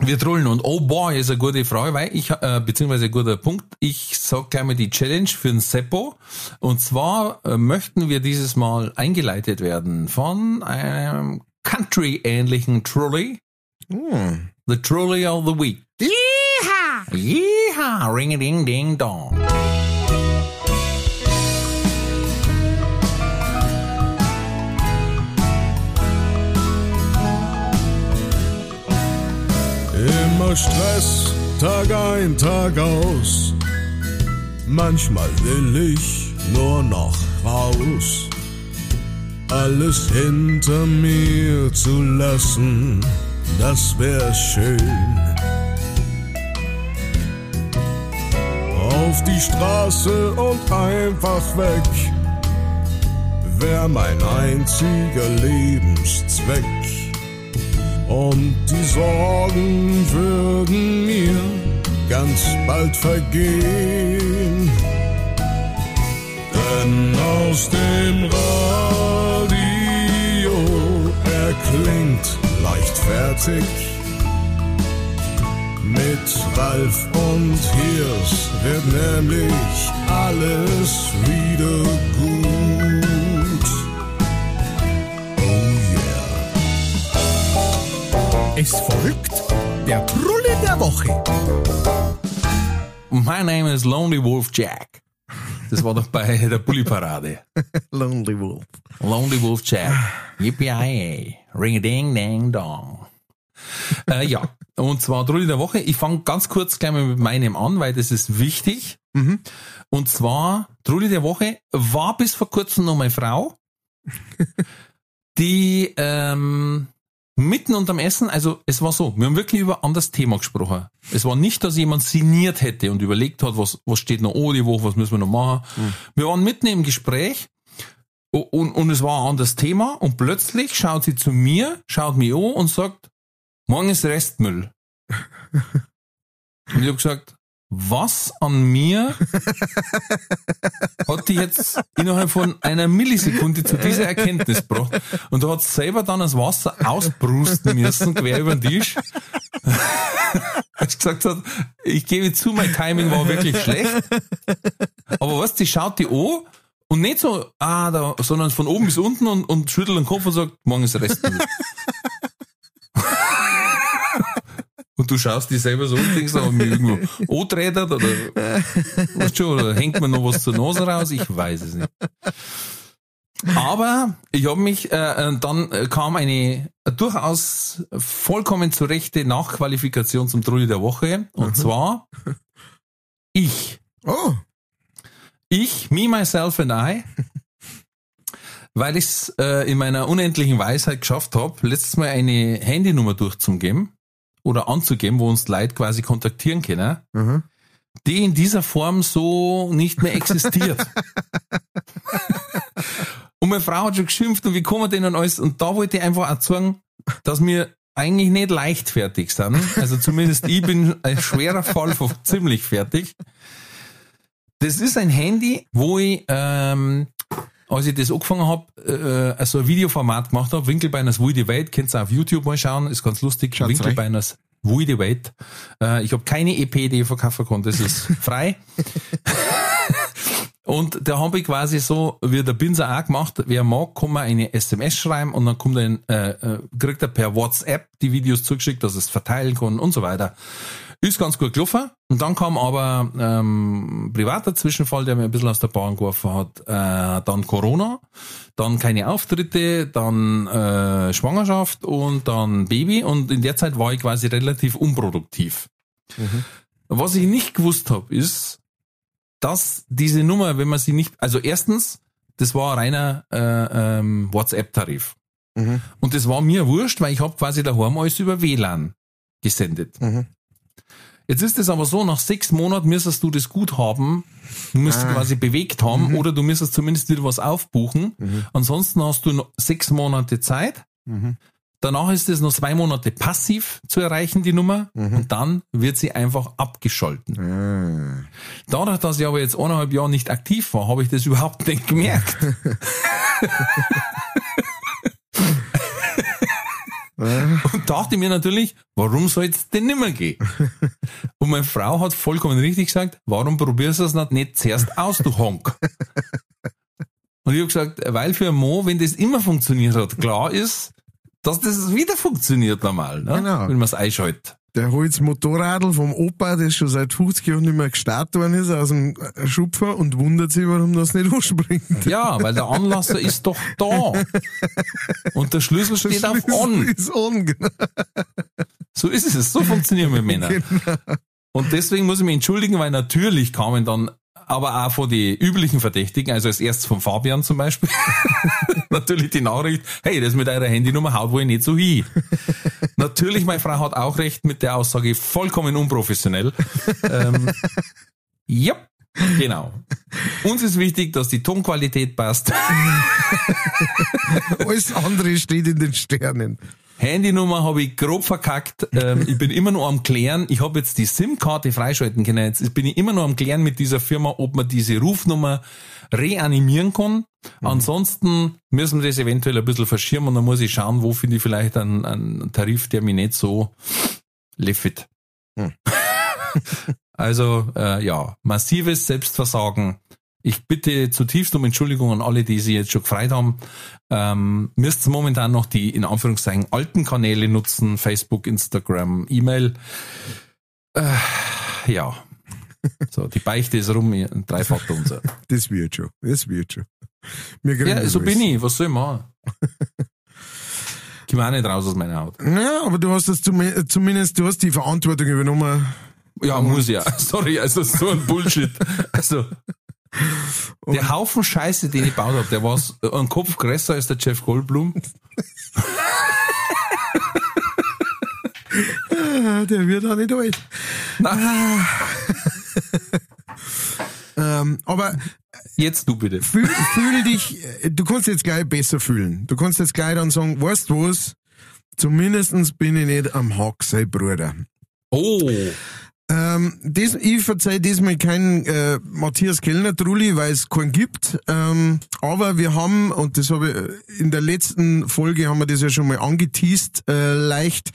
wir trollen und oh boy ist eine gute Frage, weil ich, äh, beziehungsweise ein guter Punkt. Ich sag gleich mal die Challenge für den Seppo. Und zwar äh, möchten wir dieses Mal eingeleitet werden von einem Country-ähnlichen Trolley. Hm. The Trolley of the Week. Yeehaw! Yeehaw! Ring-a-ding-ding-dong. Stress, Tag ein, Tag aus. Manchmal will ich nur noch raus. Alles hinter mir zu lassen. das wär schön. Auf die Straße und einfach weg, wär mein einziger Lebenszweck. Und die Sorgen würden mir ganz bald vergehen. Denn aus dem Radio erklingt leichtfertig. Mit Ralf und Hirs wird nämlich alles wieder gut. Es folgt der Trulle der Woche. My name is Lonely Wolf Jack. Das war doch bei der Bulli-Parade. Lonely Wolf. Lonely Wolf Jack. Yippie Ring a ding dang dong. Äh, ja, und zwar Trulli der Woche. Ich fange ganz kurz gleich mal mit meinem an, weil das ist wichtig. Und zwar, Trulli der Woche war bis vor kurzem noch meine Frau, die ähm, mitten unterm Essen, also es war so, wir haben wirklich über ein anderes Thema gesprochen. Es war nicht, dass jemand sinniert hätte und überlegt hat, was, was steht noch oh die Woche, was müssen wir noch machen. Wir waren mitten im Gespräch und, und, und es war ein anderes Thema und plötzlich schaut sie zu mir, schaut mich an und sagt, morgen ist Restmüll. Und ich habe gesagt, was an mir hat die jetzt innerhalb von einer Millisekunde zu dieser Erkenntnis gebracht? Und da hat selber dann das Wasser ausbrusten müssen, quer über den Tisch. Als sie gesagt hat, ich gebe zu, mein Timing war wirklich schlecht. Aber was, die schaut die an und nicht so, ah, da, sondern von oben bis unten und, und schüttelt den Kopf und sagt, morgen ist Restmüll. Und du schaust dich selber so und denkst, haben mich irgendwo angetretet oder, weißt schon, oder hängt mir noch was zur Nase raus? Ich weiß es nicht. Aber ich habe mich, äh, äh, dann kam eine durchaus vollkommen zurechte Nachqualifikation zum Trulli der Woche. Und zwar ich. Oh, Ich, me, myself and I, weil ich es äh, in meiner unendlichen Weisheit geschafft habe, letztes Mal eine Handynummer durchzugeben oder anzugeben, wo uns Leute quasi kontaktieren können, Mhm. die in dieser Form so nicht mehr existiert. und meine Frau hat schon geschimpft und wie man denn und alles? Und da wollte ich einfach auch sagen, dass wir eigentlich nicht leichtfertig sind. Also zumindest ich bin ein schwerer Fall von ziemlich fertig. Das ist ein Handy, wo ich, ähm, als ich das angefangen habe, äh, also ein Videoformat gemacht habe, Winkelbeiners Woody Wait, könnt ihr auf YouTube mal schauen, ist ganz lustig. Schaut's. Winkelbeiners Woody Wait. Äh, ich habe keine EP, die ich verkaufen kann, das ist frei. Und da habe ich quasi so, wie der Binser auch gemacht, wer mag, kann man eine SMS schreiben und dann kommt ein, äh, äh, kriegt er per WhatsApp die Videos zugeschickt, dass er es verteilen kann und so weiter. Ist ganz gut gelaufen. Und dann kam aber ähm, privater Zwischenfall, der mir ein bisschen aus der Bahn geworfen hat. Äh, dann Corona, dann keine Auftritte, dann äh, Schwangerschaft und dann Baby. Und in der Zeit war ich quasi relativ unproduktiv. Was ich nicht gewusst habe, ist, dass diese Nummer, wenn man sie nicht, also erstens, das war ein reiner äh, ähm, WhatsApp-Tarif. Mhm. Und das war mir wurscht, weil ich habe quasi daheim alles über WLAN gesendet. Mhm. Jetzt ist es aber so, nach sechs Monaten müsstest du das gut haben, du musst Ah. quasi bewegt haben oder du müsstest zumindest wieder was aufbuchen. Ansonsten hast du noch sechs Monate Zeit. Danach ist es noch zwei Monate passiv zu erreichen, die Nummer, und dann wird sie einfach abgeschalten. Ah. Dadurch, dass ich aber jetzt eineinhalb Jahre nicht aktiv war, habe ich das überhaupt nicht gemerkt. Und dachte mir natürlich, warum soll es denn nimmer gehen? Und meine Frau hat vollkommen richtig gesagt, warum probierst du es nicht, nicht zuerst aus, du Honk? Und ich habe gesagt, weil für Mo, wenn das immer funktioniert hat, klar ist, dass das wieder funktioniert normal, ne? Genau. wenn man es einschaltet. Der holt das Motorradl vom Opa, das schon seit 50 Jahren nicht mehr gestartet worden ist, aus dem Schupfer und wundert sich, warum das nicht anspringt. Ja, weil der Anlasser ist doch da. Und der Schlüssel steht auf On. Ist on, genau. So ist es. So funktionieren wir Männer. Und deswegen muss ich mich entschuldigen, weil natürlich kamen dann aber auch von den üblichen Verdächtigen, also als erstes von Fabian zum Beispiel. Natürlich die Nachricht, hey, das mit eurer Handynummer haut wohl nicht so hin. Natürlich, meine Frau hat auch recht mit der Aussage, vollkommen unprofessionell. ähm, ja, genau. Uns ist wichtig, dass die Tonqualität passt. Alles andere steht in den Sternen. Handynummer habe ich grob verkackt. Ähm, ich bin immer noch am Klären. Ich habe jetzt die SIM-Karte freischalten können. Jetzt bin ich immer noch am Klären mit dieser Firma, ob man diese Rufnummer reanimieren kann. Ansonsten müssen wir das eventuell ein bisschen verschirmen und dann muss ich schauen, wo finde ich vielleicht einen, einen Tarif, der mich nicht so leffet. Hm. also äh, ja, massives Selbstversagen. Ich bitte zutiefst um Entschuldigung an alle, die sie jetzt schon gefreut haben. Ähm, müsst momentan noch die in Anführungszeichen alten Kanäle nutzen, Facebook, Instagram, E-Mail. Äh, ja. So, die Beichte ist rum, ein Dreifach unser. Das wird schon. Das wird schon. Ja, so bin ich. Was soll ich machen? Komm auch nicht raus aus meiner Haut. Ja, aber du hast das zum- zumindest, du hast die Verantwortung übernommen. Ja, muss ja. Sorry, also so ein Bullshit. Also, der Haufen Scheiße, den ich gebaut habe, der war ein Kopf größer als der Jeff Goldblum. Ah, Der wird auch nicht alt. Na, Ähm, aber jetzt du bitte. fühl, fühl dich, äh, du kannst jetzt gleich besser fühlen. Du kannst jetzt gleich dann sagen, weißt du was? Zumindestens bin ich nicht am Hack, sein Bruder. Oh, Ähm, das, ich verzeih diesmal keinen äh, Matthias Kellner Trulli, weil es keinen gibt. Ähm, aber wir haben, und das habe ich in der letzten Folge haben wir das ja schon mal angeteased, äh, leicht,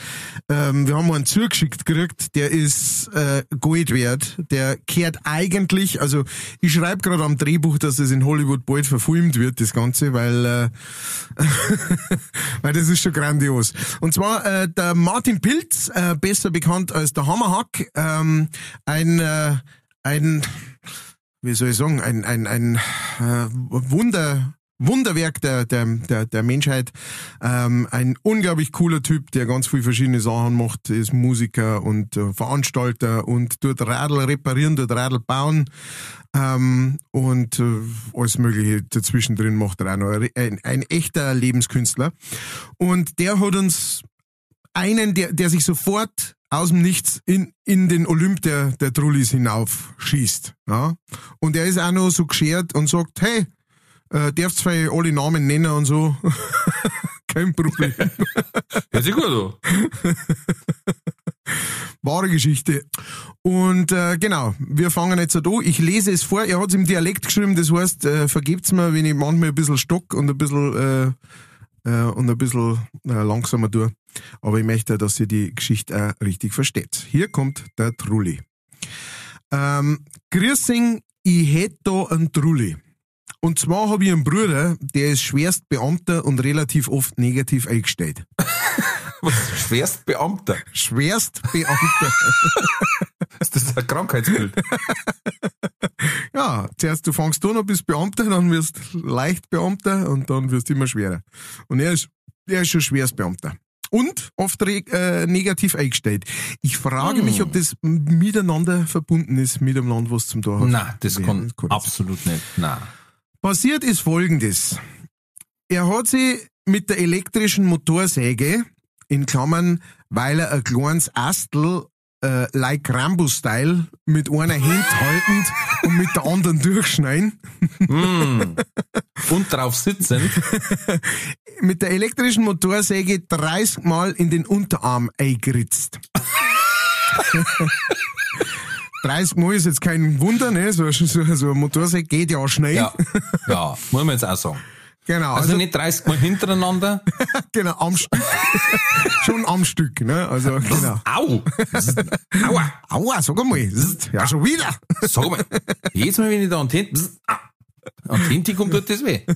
ähm, wir haben einen zugeschickt gekriegt, der ist äh, Gold wert. Der kehrt eigentlich, also ich schreibe gerade am Drehbuch, dass das in Hollywood bald verfilmt wird, das Ganze, weil äh, weil das ist schon grandios. Und zwar äh, der Martin Pilz, äh, besser bekannt als der Hammerhack, ähm, ein, äh, ein, wie soll ich sagen, ein, ein, ein äh, Wunder, Wunderwerk der, der, der, der Menschheit. Ähm, ein unglaublich cooler Typ, der ganz viele verschiedene Sachen macht, ist Musiker und äh, Veranstalter und tut Radl reparieren, tut Radl bauen ähm, und äh, alles Mögliche dazwischen drin macht er auch noch. Ein, ein echter Lebenskünstler. Und der hat uns einen, der, der sich sofort aus dem Nichts in, in den Olymp der, der Trullis hinaufschießt. Ja? Und er ist auch noch so geschert und sagt, hey, äh, darfst zwar alle Namen nennen und so. Kein Problem. hört sich gut an. Wahre Geschichte. Und äh, genau, wir fangen jetzt an. Ich lese es vor. Er hat es im Dialekt geschrieben, das heißt, äh, vergebt's mir, wenn ich manchmal ein bisschen stock und ein bisschen äh, äh, und ein bisschen äh, langsamer tue. Aber ich möchte, dass ihr die Geschichte auch richtig versteht. Hier kommt der Trulli. Ähm, Grüßing, ich hätte da einen Trulli. Und zwar habe ich einen Bruder, der ist schwerst Beamter und relativ oft negativ eingestellt. Was, Schwerstbeamter. Schwerst Beamter. Ist das ein Krankheitsbild? Ja, zuerst du fangst an und bist Beamter, dann wirst leicht Beamter und dann wirst immer schwerer. Und er ist, er ist schon schweres Beamter. Und oft äh, negativ eingestellt. Ich frage mich, ob das miteinander verbunden ist mit dem Land, was zum Tor hat. Nein, das Ja, kann das kann absolut nicht. Nein. Passiert ist folgendes. Er hat sie mit der elektrischen Motorsäge, in Klammern, weil er ein kleines Astel, äh, like Rambo-Style, mit einer Hand haltend und mit der anderen durchschneiden, Mm. Und drauf sitzend. mit der elektrischen Motorsäge 30 Mal in den Unterarm eingeritzt. 30 Mal ist jetzt kein Wunder, ne? So, so, so eine Motorsäge geht ja auch schnell. Ja. Ja, muss man jetzt auch sagen. Genau. Also, nicht 30 Mal hintereinander. Genau, am Stück. schon am Stück, ne? Also, genau. Au! Aua! Aua, sag einmal. Zzzt, Ja, schon wieder. Sag mal. Jedes Mal, wenn ich da Hand, an die Hand kommt, tut das weh.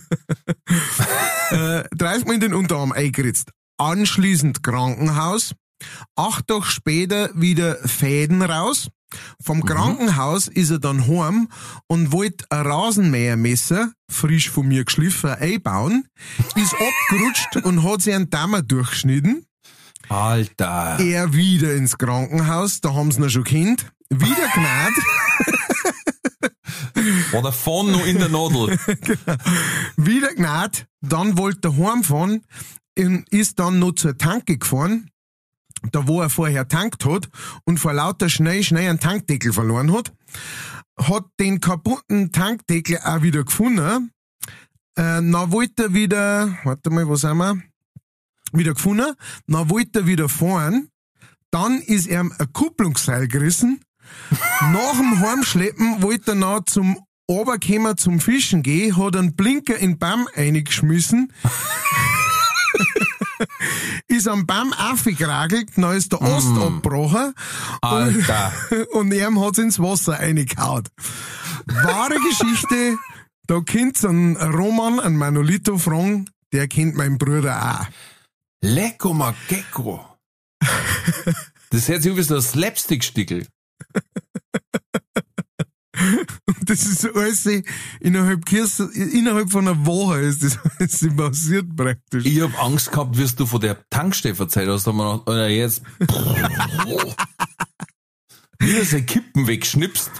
Äh, 30 Mal in den Unterarm eingeritzt. Anschließend Krankenhaus. Acht Tage später wieder Fäden raus. Vom Krankenhaus ist er dann heim und wollte ein Rasenmähermesser, frisch von mir geschliffen, einbauen, ist abgerutscht und hat sich einen Dammer durchgeschnitten. Alter. Er wieder ins Krankenhaus, da haben sie ihn schon kennt. Wieder gnad. War der Phone noch in der Nadel. Wieder gnad, dann wollte er heimfahren, ist dann noch zur Tanke gefahren, da wo er vorher tankt hat, und vor lauter Schnee schnell einen Tankdeckel verloren hat, hat den kaputten Tankdeckel auch wieder gefunden, äh, dann wollte er wieder, warte mal, wo sind wir? Wieder gefunden, dann wollte er wieder fahren, dann ist er ein Kupplungsseil gerissen, nach dem Heimschleppen wollte er noch zum Oberkämmer zum Fischen gehen, hat einen Blinker in den Baum eingeschmissen, ist am Baum aufgekragelt, dann ist der Ast abgebrochen Alter. und er hat's ins Wasser reingehauen. Wahre Geschichte, da kennt's einen Roman, einen Manolito fragen, der kennt meinen Bruder auch. Lecko ma Gecko. Das hört sich so ein Slapstick-Stickel. Das ist alles innerhalb, innerhalb von einer Woche ist das alles passiert praktisch. Ich hab Angst gehabt, wirst du von der Tankstelle erzählt hast, aber noch, oder jetzt. Wie du Kippen wegschnippst.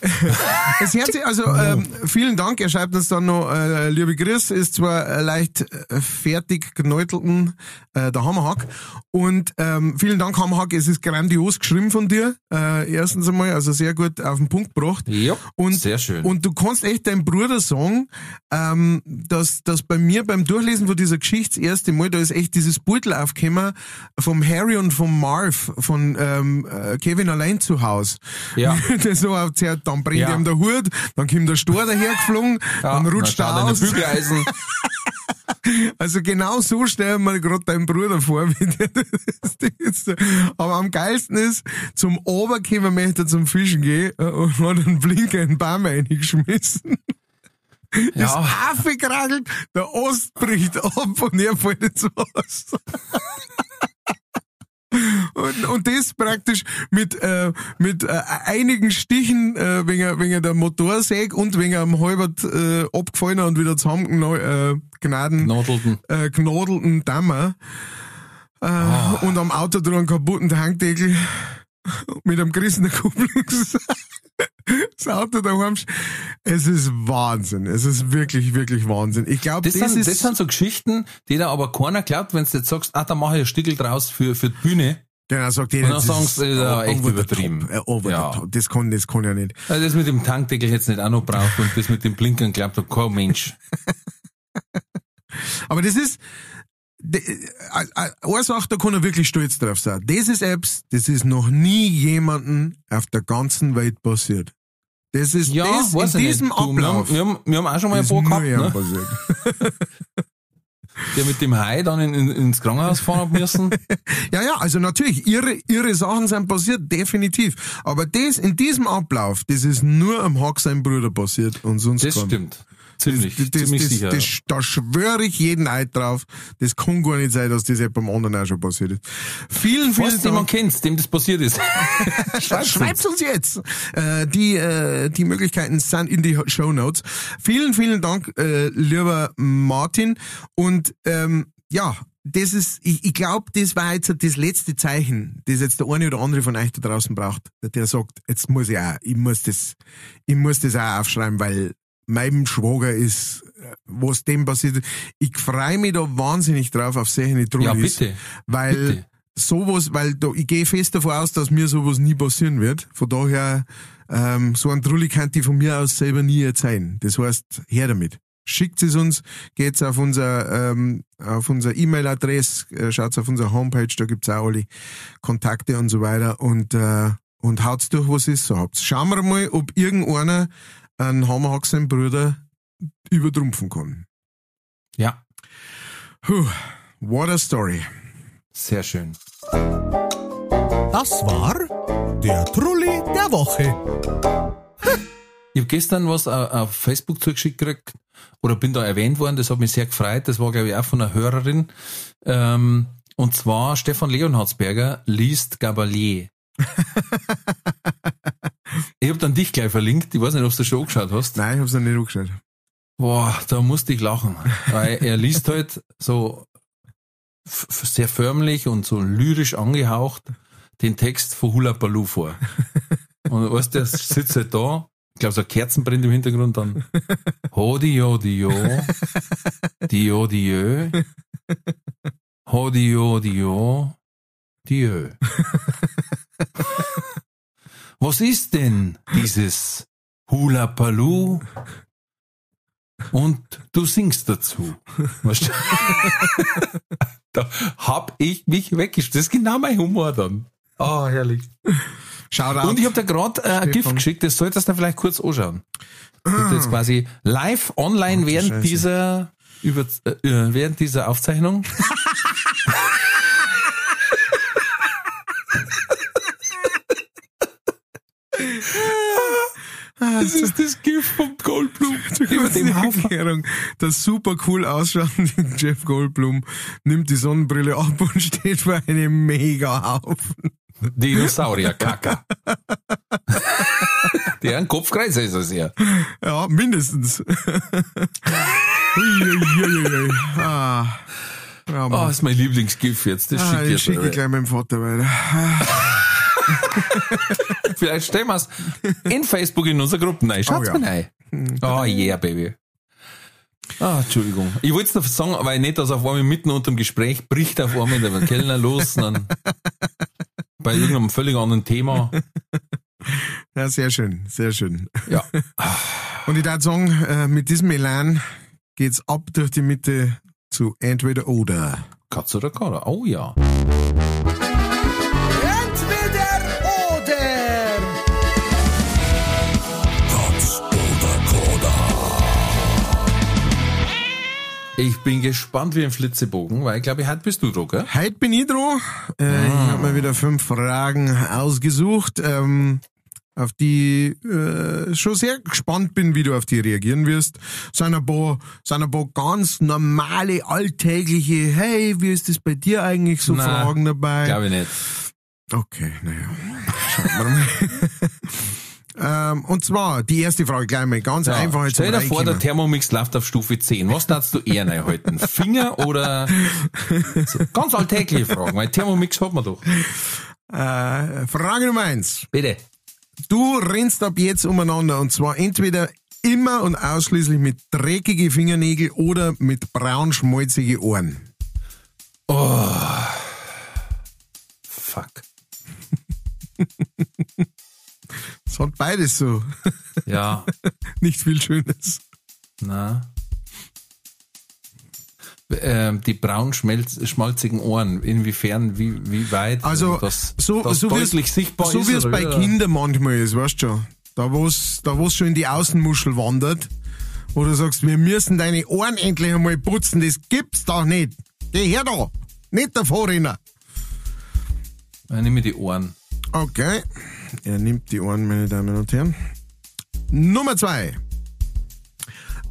Hört sich, also ähm, vielen Dank. Er schreibt uns dann noch, äh, liebe Grüß, ist zwar äh, leicht äh, fertig geneutelten äh, der Hammerhack. Und ähm, vielen Dank, Hammerhack, es ist grandios geschrieben von dir. Äh, erstens einmal, also sehr gut auf den Punkt gebracht. Ja, Und, sehr schön. Und du kannst echt deinem Bruder sagen, ähm, dass, dass bei mir beim Durchlesen von dieser Geschichte das erste Mal, da ist echt dieses Beutel aufgekommen vom Harry und vom Marv, von ähm, äh, Kevin allein zu Haus. Ja. Der so aufzählt, dann brennt Ja. ihm der Hut, dann kommt der Stor dahergeflogen, dann rutscht er aus. Bügeleisen. Also genau so stellen wir gerade deinen Bruder vor, wie der das Ding ist. Aber am geilsten ist, zum Oberkämmer möchte er zum Fischen gehen äh, und hat einen Blinker in den Baum reingeschmissen. Ist Ja, aufgekragelt, der Ost bricht ab und er fällt ins Wasser. Und, und das praktisch mit, äh, mit äh, einigen Stichen äh, wegen, wegen der Motorsäge und wegen einem halbert äh, abgefallener und wieder zusammen äh, gnaden Nadelten. äh, gnadelten Dammer. Äh, und am Auto dran kaputten Tankdeckel mit einem gerissenen Kupplungs das Auto daheim. Es ist Wahnsinn. Es ist wirklich, wirklich Wahnsinn. Ich glaube, Das, das, sind, das sind so Geschichten, die da aber keiner glaubt, wenn du jetzt sagst, ah, da mache ich ein Stickel draus für, für die Bühne. genau, sagt jeder, das ist aber echt over the übertrieben. top, äh, over Ja. top. Das kann, das kann ja nicht. Also das mit dem Tankdeckel jetzt nicht auch noch braucht und das mit dem Blinkern glaubt doch kein Mensch. Aber das ist, äh, äh, eine Sache, da kann er wirklich stolz drauf sein. Das ist Apps, das ist noch nie jemanden auf der ganzen Welt passiert. Das ist Ja, das weiß in ich diesem nicht. Du, Ablauf. haben, wir, haben, wir haben auch schon mal ein paar gehabt, ne? der mit dem Hai dann in, in, ins Krankenhaus fahren hat müssen. Ja, ja, also natürlich, ihre, ihre Sachen sind passiert, definitiv. Aber das, in diesem Ablauf, das ist nur am Hack sein Bruder passiert und sonst Das kein- stimmt. Ziemlich, Das, das, ziemlich das, sicher. das, da schwöre ich jeden Eid drauf. Das kann gar nicht sein, dass das jemandem anderen auch schon passiert ist. Vielen, vielen Falls jemand Dank. kennt, dem das passiert ist. Schreibt uns jetzt. Äh, die, äh, die Möglichkeiten sind in die Show Notes. Vielen, vielen Dank, äh, lieber Martin. Und ähm, ja, das ist, ich, ich glaube, das war jetzt das letzte Zeichen, das jetzt der eine oder andere von euch da draußen braucht, der sagt, jetzt muss ich auch, ich muss das, ich muss das auch aufschreiben, weil meinem Schwager ist, was dem passiert. Ich freue mich da wahnsinnig drauf auf solche Trullis. Ja, bitte. Weil Bitte. sowas, weil da, ich gehe fest davon aus, dass mir sowas nie passieren wird. Von daher, ähm, so ein Trulli kann ich von mir aus selber nie erzählen. Das heißt, her damit. Schickt es uns, geht's auf unser, ähm, auf unser E-Mail-Adresse, äh, schaut's auf unserer Homepage, da gibt's auch alle Kontakte und so weiter und, äh, und haut's durch, was ist so habt. Schauen wir mal, ob irgendeiner einen Hammerhack seinen Bruder übertrumpfen kann. Ja, Puh, what a story. sehr schön. Das war der Trulli der Woche. Ich habe gestern was auf auf Facebook zugeschickt gekriegt oder bin da erwähnt worden, das hat mich sehr gefreut. Das war, glaube ich, auch von einer Hörerin. Ähm, und zwar Stefan Leonhardsberger liest Gabalier. ich habe dann dich gleich verlinkt. Ich weiß nicht, ob du das schon angeschaut hast. Nein, ich hab's noch nicht angeschaut. Boah, da musste ich lachen. Weil er liest halt so sehr förmlich und so lyrisch angehaucht den Text von Hula Baloo vor. Und weißt der sitzt halt da, Ich glaube, so Kerzen brennt im Hintergrund dann. Hodio, dio. Dio, dio. Hodio, dio. Dio. Was ist denn dieses Hula Palu? Und du singst dazu. Weißt du? da hab ich mich weggeschickt. Das ist genau mein Humor dann. Oh, herrlich. Shoutout. Und ich habe dir gerade äh, ein GIF Stefan. geschickt, das solltest du vielleicht kurz anschauen. Hab jetzt quasi live online du während Scheiße. dieser über, äh, äh, während dieser Aufzeichnung. das ist das GIF vom Goldblum über dem Haufen. Erklärung. Der super cool ausschauende Jeff Goldblum nimmt die Sonnenbrille ab und steht vor einem mega Haufen. Dinosaurier-Kacker. Der ein Kopfkreis ist es ja. Ja, mindestens. Ah. Oh, Mann. das ist mein Lieblingsgif jetzt. Das ah, schickt ich schicke gleich meinem Vater weiter. Vielleicht stellen wir es in Facebook in unsere Gruppen rein. Schaut's Oh ja. mir rein. Oh yeah, Baby. Ah, Entschuldigung. Ich wollte es noch sagen, weil nicht, dass auf einmal mitten unter dem Gespräch bricht auf einmal der Kellner los, dann bei irgendeinem völlig anderen Thema. Ja, sehr schön, sehr schön. Ja. Und ich würde sagen, äh, mit diesem Elan geht's ab durch die Mitte zu entweder oder. Katz oder Kader? Oh ja. Ich bin gespannt wie ein Flitzebogen, weil ich glaube, heute bist du dran, gell? Heute bin ich dran. Äh, Ah. Ich habe mir wieder fünf Fragen ausgesucht, ähm, auf die äh, schon sehr gespannt bin, wie du auf die reagieren wirst. Sind ein paar, sind ein paar ganz normale, alltägliche, hey, wie ist das bei dir eigentlich so Na, Fragen dabei? Glaube ich nicht. Okay, naja. Schauen wir mal. ähm, und zwar, die erste Frage gleich mal, ganz Ja, einfach. jetzt stell dir vor, der. Thermomix läuft auf Stufe 10. Was darfst du eher halten? Finger oder so, ganz alltägliche Fragen, weil Thermomix hat man doch. äh, Frage Nummer eins. Bitte. Du rennst ab jetzt umeinander und zwar entweder immer und ausschließlich mit dreckige Fingernägel oder mit braun schmolzige Ohren. Fuck. Es hat beides so Ja, nicht viel Schönes. na. Ähm, die braun schmelz- schmalzigen Ohren, inwiefern, wie, wie weit? Also das, so, das so wie deutlich es, sichtbar so ist. wie es bei? Kindern manchmal ist, weißt du schon. Da wo es da wo's schon in die Außenmuschel wandert, wo du sagst, wir müssen deine Ohren endlich einmal putzen, das gibt's doch nicht. Geh her da, nicht davor rennen. Nimm mir die Ohren. Okay, er nimmt die Ohren, meine Damen und Herren. Nummer zwei.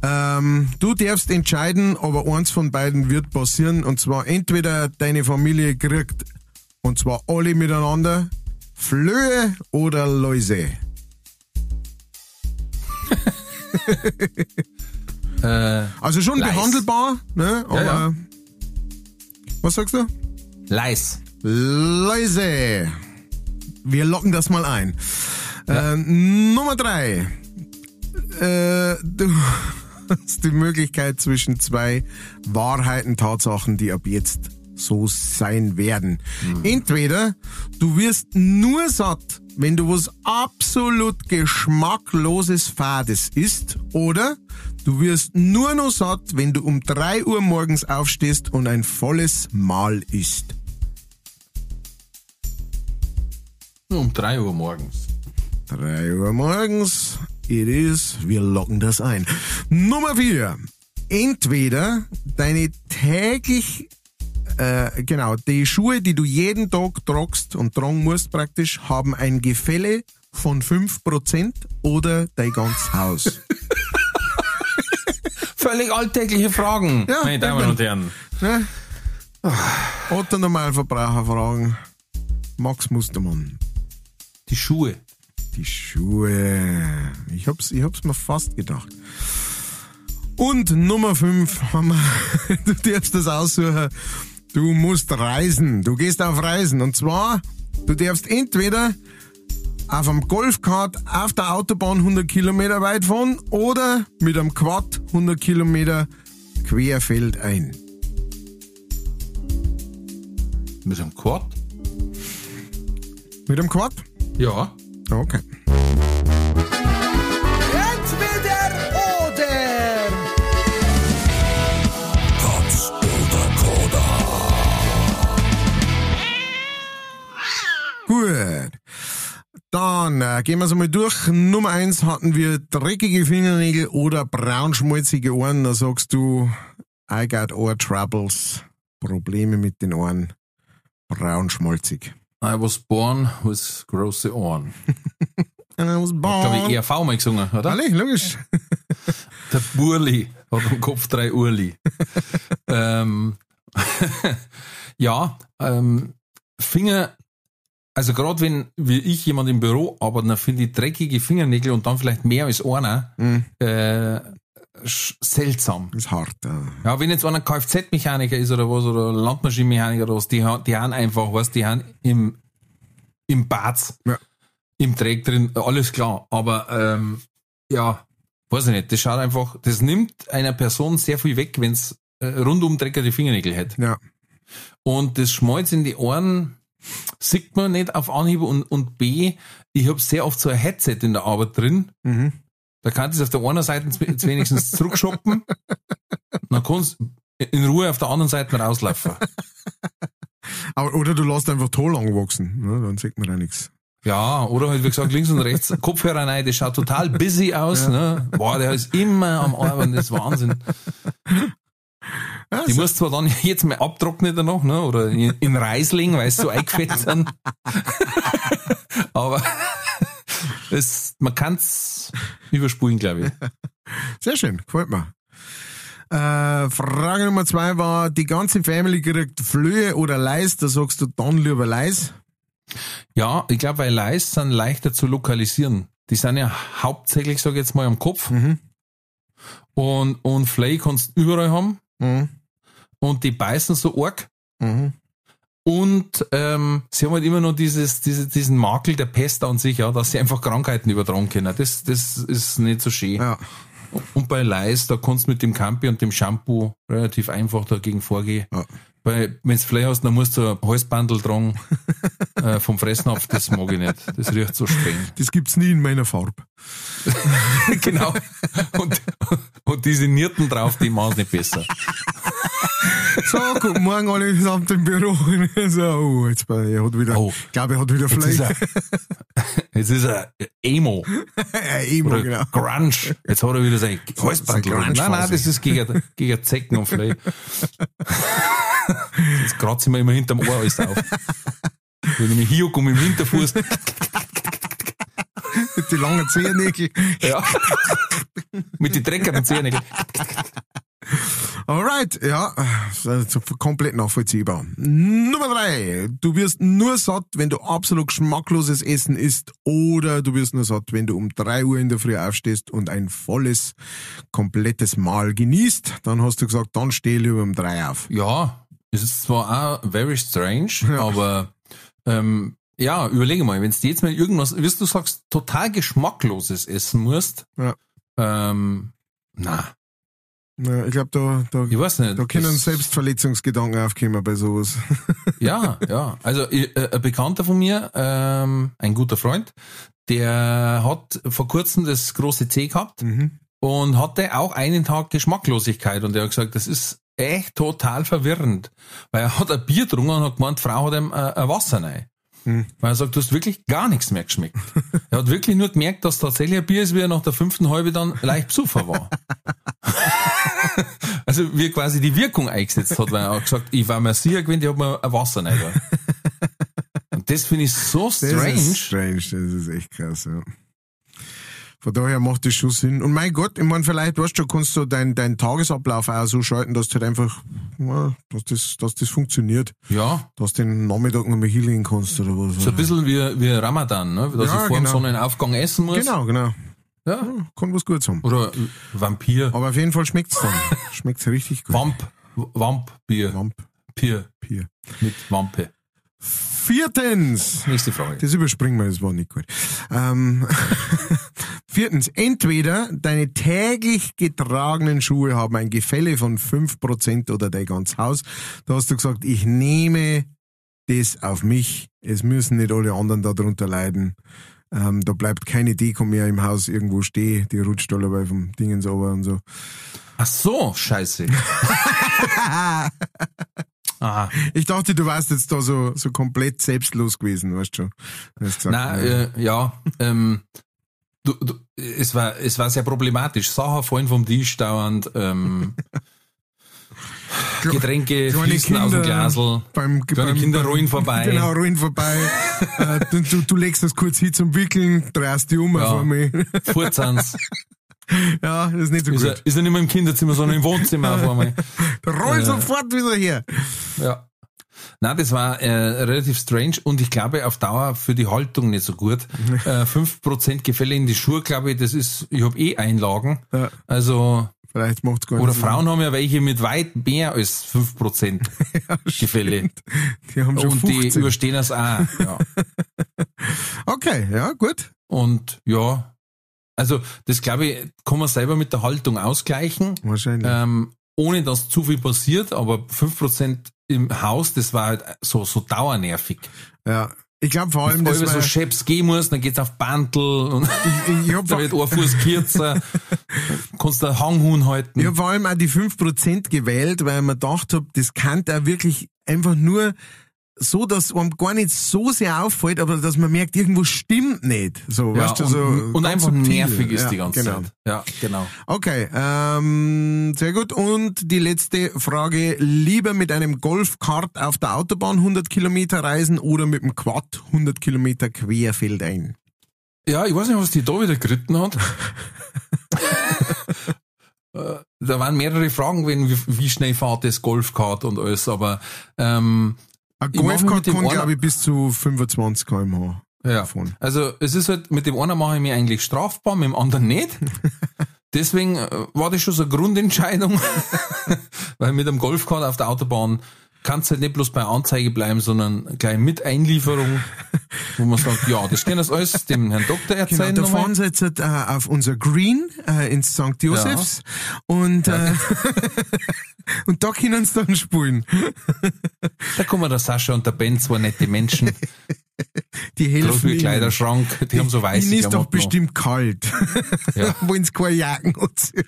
Ähm, du darfst entscheiden, aber eins von beiden wird passieren. Und zwar entweder deine Familie kriegt, und zwar alle miteinander, Flöhe oder Läuse. Äh, Also schon Leis. behandelbar, ne? Aber ja. was sagst du? Leis. Läuse. Wir locken das mal ein. Äh, Nummer drei. Äh, du hast die Möglichkeit zwischen zwei Wahrheiten, Tatsachen, die ab jetzt so sein werden. Entweder du wirst nur satt, wenn du was absolut geschmackloses Fades isst, oder du wirst nur noch satt, wenn du um drei Uhr morgens aufstehst und ein volles Mahl isst. Um drei Uhr morgens. 3 Uhr morgens. It is. Wir locken das ein. Nummer 4. Entweder deine täglich, äh, genau, die Schuhe, die du jeden Tag tragst und tragen musst praktisch, haben ein Gefälle von 5% oder dein ganzes Haus. Völlig alltägliche Fragen, Ja, meine Damen und Herren. ne? Otto Normalverbraucherfragen. Max Mustermann. Die Schuhe. Die Schuhe. Ich hab's, ich hab's mir fast gedacht. Und Nummer 5, du darfst das aussuchen. Du musst reisen. Du gehst auf Reisen. Und zwar, du darfst entweder auf einem Golfkart auf der Autobahn 100 Kilometer weit fahren oder mit einem Quad 100 Kilometer querfeld ein. Mit einem Quad? Mit einem Quad? Ja. Okay. Entweder oder. Katz oder Koda. Gut. Dann äh, gehen wir es einmal durch. Nummer eins hatten wir dreckige Fingernägel oder braunschmalzige Ohren. Da sagst du, I got ohr troubles. Probleme mit den Ohren. Braunschmalzig. I was born with große Ohren. And I was glaube born. ich, ERV mal gesungen, oder? Alle, logisch. Der Burli hat am Kopf drei Urli. ähm, ja, ähm, Finger, also gerade wenn, wie ich jemand im Büro arbeite, dann finde ich dreckige Fingernägel und dann vielleicht mehr als einer, äh, seltsam. ist hart. Ja. Ja, wenn jetzt einer Kfz-Mechaniker ist oder was, oder Landmaschinenmechaniker oder was, die, die haben einfach, was, die haben im, im Bad, Ja. im Dreck drin, alles klar. Aber, ähm, ja, weiß ich nicht, das schaut einfach, das nimmt einer Person sehr viel weg, wenn's äh, rundum dreckige Fingernägel hat. ja. Und das Schmalz in die Ohren sieht man nicht auf Anhieb und, und B, ich habe sehr oft so ein Headset in der Arbeit drin. Mhm. Da kannst du es auf der einen Seite z- wenigstens zurückschoppen, dann kannst du in Ruhe auf der anderen Seite rauslaufen. Aber, oder du lässt einfach toll lang wachsen. Ne? Dann sieht man da nichts. Ja, oder halt wie gesagt links und rechts Kopfhörer rein, das schaut total busy aus. Ne? Boah, der ist immer am Arbeiten, das ist Wahnsinn. Die muss zwar dann jetzt mal abtrocknen danach, ne? oder in, in Reisling, weil sie so eingefettet sind. Aber es, man kann's überspulen, glaube ich. Sehr schön, gefällt mir. Äh, Frage Nummer zwei war, die ganze Family kriegt Flöhe oder Leis, da sagst du dann lieber Leis. Ja, ich glaube, weil Leis sind leichter zu lokalisieren. Die sind ja hauptsächlich, sag ich jetzt mal, am Kopf. Und, und Flay kannst du überall haben. Mhm. Und die beißen so arg. Mhm. Und ähm, sie haben halt immer noch dieses, diese, diesen Makel der Pest an sich, ja, dass sie einfach Krankheiten übertragen können. Das, das ist nicht so schön. Ja. Und bei Leis, da kannst du mit dem Campi und dem Shampoo relativ einfach dagegen vorgehen. Ja. Weil, wenn's Flay hast, dann musst du ein Halsbandel tragen äh, vom Fressnapf, das mag ich nicht. Das riecht so streng. Das gibt's nie in meiner Farbe. genau. Und, und diese Nierten drauf, die machen's nicht besser. So, guten Morgen alle zusammen im Büro. So, oh, jetzt bei, er hat wieder, Oh. ich glaube, er hat wieder Fleisch. jetzt ist er Emo. Immer, Oder genau. Grunge. Jetzt hat er wieder sein Halsbandel. Seine Nein, nein, das ist gegen, gegen Zecken und Flay. Jetzt kratze ich mir immer hinterm Ohr alles auf. Wenn ich mich hier um im Hinterfuß, Mit die langen Zehennägel. ja. Mit den dreckigen Zähnen. Alright, ja, komplett nachvollziehbar. Nummer drei. Du wirst nur satt, wenn du absolut geschmackloses Essen isst oder du wirst nur satt, wenn du um drei Uhr in der Früh aufstehst und ein volles, komplettes Mahl genießt. Dann hast du gesagt, dann steh lieber um drei auf. Ja, es ist zwar auch very strange, aber ähm, ja, überlege mal, wenn du jetzt mal irgendwas, wie du sagst, total geschmackloses essen musst, Ja. ähm, na, Ja, ich glaube, da, da, ich weiß nicht. da können Selbstverletzungsgedanken aufkommen bei sowas. Ja, ja. Also ich- äh, ein Bekannter von mir, ähm, ein guter Freund, der hat vor kurzem das große C gehabt Mhm. und hatte auch einen Tag Geschmacklosigkeit und er hat gesagt, das ist echt total verwirrend, weil er hat ein Bier getrunken und hat gemeint, die Frau hat ihm äh, ein Wasser rein. Mhm. Weil er sagt, du hast wirklich gar nichts mehr geschmeckt. er hat wirklich nur gemerkt, dass tatsächlich ein Bier ist, wie er nach der fünften Halbe dann leicht besoffen war. also wie er quasi die Wirkung eingesetzt hat, weil er hat gesagt, ich war mir sicher gewesen, ich hab mir ein Wasser rein. Und das finde ich so Das strange. ist strange, das ist echt krass, ja. Von daher macht das schon Sinn. Und mein Gott, ich meine, vielleicht, weißt du, kannst du deinen dein Tagesablauf auch so schalten, dass du halt einfach, ja, dass das, dass das funktioniert. Ja, Dass du den Nachmittag noch mal hinlegen kannst oder was. so ein bisschen wie, wie Ramadan, ne? dass Ja, ich vor dem genau. Sonnenaufgang essen muss. Genau, genau. Ja. Kann was Gutes haben. Oder Vampir. Aber auf jeden Fall schmeckt's dann. schmeckt's richtig gut. Vamp. Vampbier. Wamp, Pier. Pier. Mit Wampe. Viertens. Nächste Frage. Das überspringen wir, das war nicht gut. Ähm, viertens. Entweder deine täglich getragenen Schuhe haben ein Gefälle von 5% oder dein ganzes Haus. Da hast du gesagt, ich nehme das auf mich. Es müssen nicht alle anderen darunter leiden. Ähm, da bleibt keine Deko mehr im Haus irgendwo stehen. Die rutscht alle bei vom Dingens runter und so. Ach so, scheiße. Aha. Ich dachte, du warst jetzt da so, so komplett selbstlos gewesen, weißt du schon. Na, äh, ja, ähm, du, du, es war, es war sehr problematisch. Sachen fallen vom Tisch dauernd, ähm, Getränke Kleine fließen aus dem Glasl, beim, kleine beim, Kinder beim- rollen vorbei. Genau, rollen vorbei. äh, du, du, du legst das kurz hin zum Wickeln, drehst die um Ja. auf einmal. Furzans. ja, das ist nicht so Ist er, gut. ist er nicht mehr im Kinderzimmer, sondern im Wohnzimmer auf einmal. Roll äh, sofort wieder her. Ja. Na, das war äh, relativ strange und ich glaube auf Dauer für die Haltung nicht so gut. Äh, 5% Gefälle in die Schuhe, glaube ich, das ist, ich habe eh Einlagen. Ja. Also, Vielleicht macht's gar oder nicht Sinn. Frauen haben ja welche mit weit mehr als 5% Gefälle. Die haben schon Und die 15. überstehen das auch. Ja. Okay, ja, gut. Und ja, also das glaube ich, kann man selber mit der Haltung ausgleichen, Wahrscheinlich. ähm, ohne dass zu viel passiert, aber 5% im Haus, das war halt so, so dauernervig. ja. Ich glaube vor allem, Wenn das du so Chefs gehen musst, dann geht's auf Bantel und ich, ich hab, da wird ein Fuß kürzer, kannst du Hanghuhn halten. Ich habe vor allem auch die 5% gewählt, weil mir gedacht habe, das kann da wirklich einfach nur so, dass einem gar nicht so sehr auffällt, aber dass man merkt, irgendwo stimmt nicht. So, Ja, weißt du, und, so und einfach subtil. nervig ist ja, die ganze genau. Zeit. Ja, genau. Okay, ähm, sehr gut. Und die letzte Frage, lieber mit einem Golfkart auf der Autobahn 100 Kilometer reisen oder mit dem Quad 100 Kilometer querfeldein? Ja, ich weiß nicht, was die da wieder geritten hat. Äh, da waren mehrere Fragen gewesen, wie, wie schnell fährt das Golfkart und alles, aber ähm, Ein Golfkart kann, glaube ich, bis zu 25 km/h ja. fahren. Also es ist halt, mit dem einen mache ich mich eigentlich strafbar, mit dem anderen nicht. Deswegen äh, war das schon so eine Grundentscheidung, weil mit dem Golfkart auf der Autobahn kannst halt nicht bloß bei Anzeige bleiben, sondern gleich mit Einlieferung, wo man sagt, ja, das können das alles dem Herrn Doktor Genau, erzählen. da nochmal. fahren sie jetzt äh, auf unser Green äh, ins St. Josephs und, äh, und da können sie dann spielen. Da kommen der Sascha und der Ben, zwei nette Menschen, Die helfen groß. Kleiderschrank, die haben so weiße Ihnen ist doch bestimmt kalt. Ja. Wollen sie keine Jacken anziehen?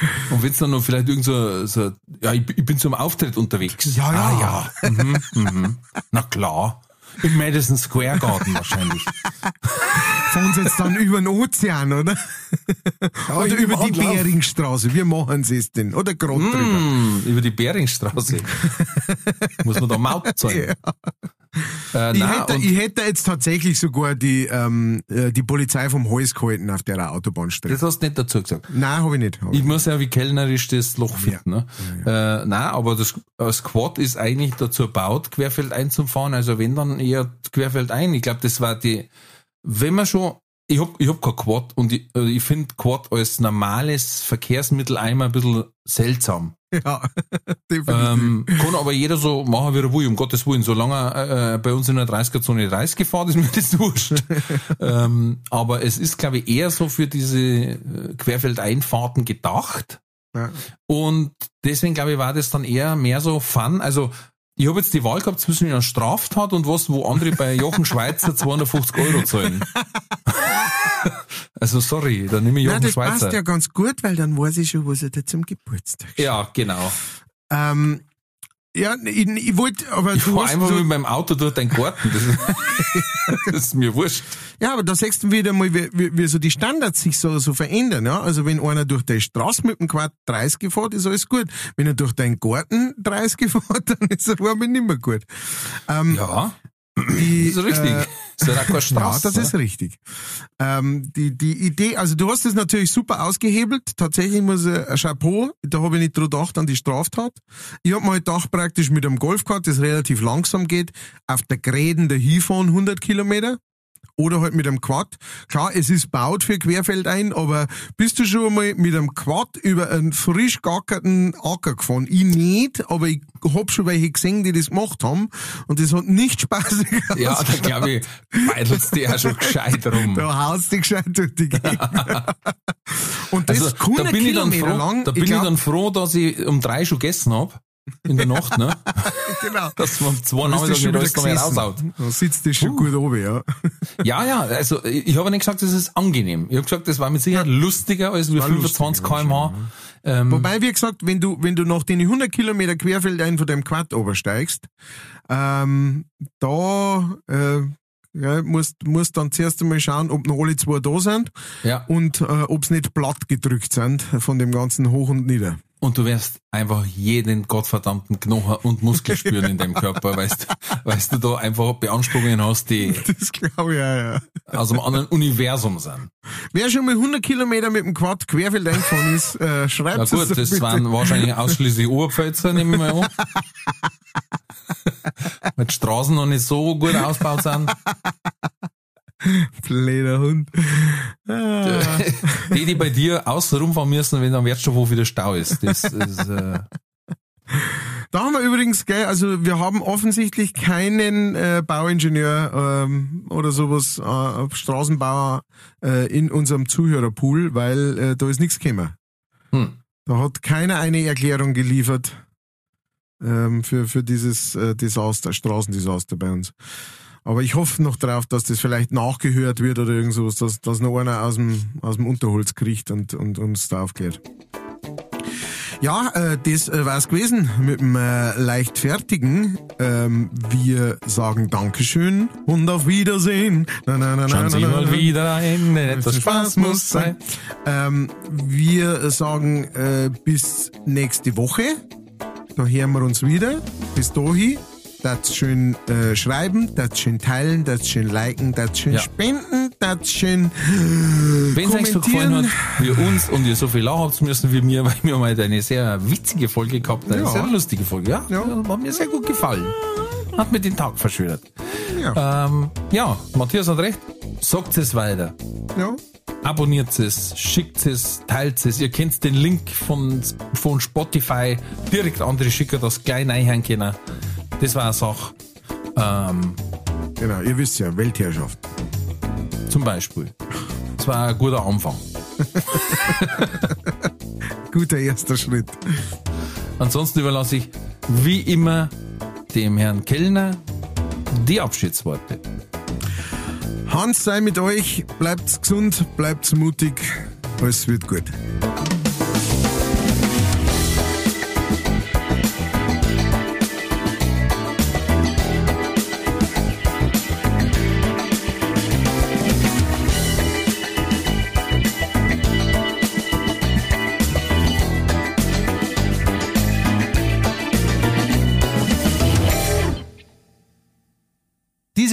Und wenn's dann noch vielleicht irgend so, so ja, ich, ich bin zum Auftritt unterwegs. Ja, ja. Ah, ja. Mhm, mhm. Na klar. Im Madison Square Garden wahrscheinlich. Fahren sie jetzt dann über den Ozean, oder? oder im über die Anlauf. Beringstraße. Wie machen sie es denn? Oder gerade drüber? Hm, über die Beringstraße. Muss man da Maut zahlen. Äh, Ich nein, hätte, ich hätte jetzt tatsächlich sogar die, ähm, äh, die Polizei vom Hals gehalten auf der Autobahnstrecke. das hast du nicht dazu gesagt. Nein, habe ich nicht. Hab Ich ich. muss ja wie kellnerisch das Loch finden. Ne? Äh, nein, aber das, das Quad ist eigentlich dazu gebaut, querfeld einzufahren. Also wenn dann eher querfeld ein. Ich glaube, das war die, wenn man schon, ich hab, ich hab kein Quad und ich, äh, ich finde Quad als normales Verkehrsmittel einmal ein bisschen seltsam. Ja, definitiv. Ähm, kann aber jeder so machen, wie er will, um Gottes Willen. Solange er äh, bei uns in der 30er-Zone 30 gefahren ist, mir das wurscht. ähm, aber es ist, glaube ich, eher so für diese äh, Querfeldeinfahrten gedacht. Ja. Und deswegen, glaube ich, war das dann eher mehr so Fun. Also, ich habe jetzt die Wahl gehabt zwischen einer Straftat und was, wo andere bei Jochen Schweizer 250 Euro zahlen. also, sorry, dann nehme ich Nein, Jochen das Schweizer. passt ja ganz gut, weil dann weiß ich schon, was er dir zum Geburtstag ja, genau. Ähm, ja, ich, ich wollte, aber Ich du einfach so, mit meinem Auto durch deinen Garten. Das ist, das ist mir wurscht. ja, aber da siehst du wieder mal, wie, wie, wie so die Standards sich so, so verändern, ja. Also wenn einer durch die Straße mit dem Quad 30 fährt, ist alles gut. Wenn er durch deinen Garten 30 fährt, dann ist er warm nicht mehr gut. Ähm, Ja, die, das ist richtig. Äh, ja das ist richtig. Ähm, die, die Idee, also du hast es natürlich super ausgehebelt. Tatsächlich muss ich, ein Chapeau, da habe ich nicht drüber gedacht an die Straftat. Ich habe mir halt gedacht, praktisch mit einem Golfkart, das relativ langsam geht, auf der Gräden der hinfahren 100 Kilometer. Oder halt mit einem Quad. Klar, es ist baut für Querfeldein, aber bist du schon mal mit einem Quad über einen frisch gackerten Acker gefahren? Ich nicht, aber ich hab schon welche gesehen, die das gemacht haben und das hat nicht spaßig Ja, da glaube ich, beidelst du ja schon gescheit rum. Da haust du gescheit durch die Gegend. und das Also, 100 da bin ich dann Kilometer froh, lang. da bin ich, glaub- dann froh, dass ich um drei schon gegessen hab in der Nacht, ne? genau. Dass man zwei Nachmittag wieder alles raushaut. Da sitzt du schon gut oben, ja. Ja, ja, also ich habe nicht gesagt, das ist angenehm. Ich habe gesagt, das war mit Sicherheit lustiger als wie war 25 lustiger, kmh. Ähm, Wobei, wie gesagt, wenn du, wenn du nach den 100 Kilometer Querfeldein von dem Quad obersteigst, ähm, da, äh, ja, musst, musst dann zuerst einmal schauen, ob noch alle zwei da sind ja, und äh, ob sie nicht platt gedrückt sind von dem ganzen Hoch und Nieder. Und du wirst einfach jeden gottverdammten Knochen und Muskel spüren in deinem Körper, weißt, weißt du da einfach Beanspruchungen hast, die Das glaube ich ja, ja. aus einem anderen Universum sind. Wer schon mal 100 Kilometer mit dem Quad Querfeldein gefahren ist, äh, schreibt Na es gut, doch das bitte. waren wahrscheinlich ausschließlich Oberpfälzer, nehme ich mal an. Weil die Straßen noch nicht so gut ausgebaut sind. Blöder Hund. Ah. Die, die bei dir außen rumfahren müssen, wenn am Wertstoffhof wieder Stau ist. Das ist, äh, Da haben wir übrigens, gell, also wir haben offensichtlich keinen äh, Bauingenieur ähm, oder sowas, äh, Straßenbauer äh, in unserem Zuhörerpool, weil äh, da ist nichts gekommen. hm. Da hat keiner eine Erklärung geliefert ähm, für, für dieses äh, Desaster, Straßendesaster bei uns. Aber ich hoffe noch drauf, dass das vielleicht nachgehört wird oder irgend sowas, dass, dass noch einer aus dem, aus dem Unterholz kriegt und, und uns da aufklärt. Ja, äh, das äh, war's gewesen mit dem äh, Leichtfertigen. Ähm, wir sagen Dankeschön und auf Wiedersehen. Na, na, na, na, Schauen Sie na, na, mal na. wieder ein, etwas Spaß muss sein. Ähm, wir sagen äh, bis nächste Woche. Da hören wir uns wieder. Bis dahin. Das schön äh, schreiben, das schön teilen, das schön liken, das schön Ja. spenden, das schön Wenn es euch so gefallen hat, wie uns und ihr so viel lachen habt müssen wie mir, weil wir haben heute eine sehr witzige Folge gehabt, eine Ja. sehr lustige Folge. Ja, Ja. hat mir sehr gut gefallen. Hat mir den Tag verschönert. Ja, Ähm, ja, Matthias hat recht. Sagt es weiter. ja. Abonniert es, schickt es, teilt es. Ihr kennt den Link von, von Spotify direkt andere schicken, das gleich reinhören können. Das war eine Sache. Ähm, Genau, ihr wisst ja, Weltherrschaft. zum Beispiel. Das war ein guter Anfang. Guter erster Schritt. Ansonsten überlasse ich wie immer dem Herrn Kellner die Abschiedsworte. Hans sei mit euch, bleibt gesund, bleibt mutig, alles wird gut.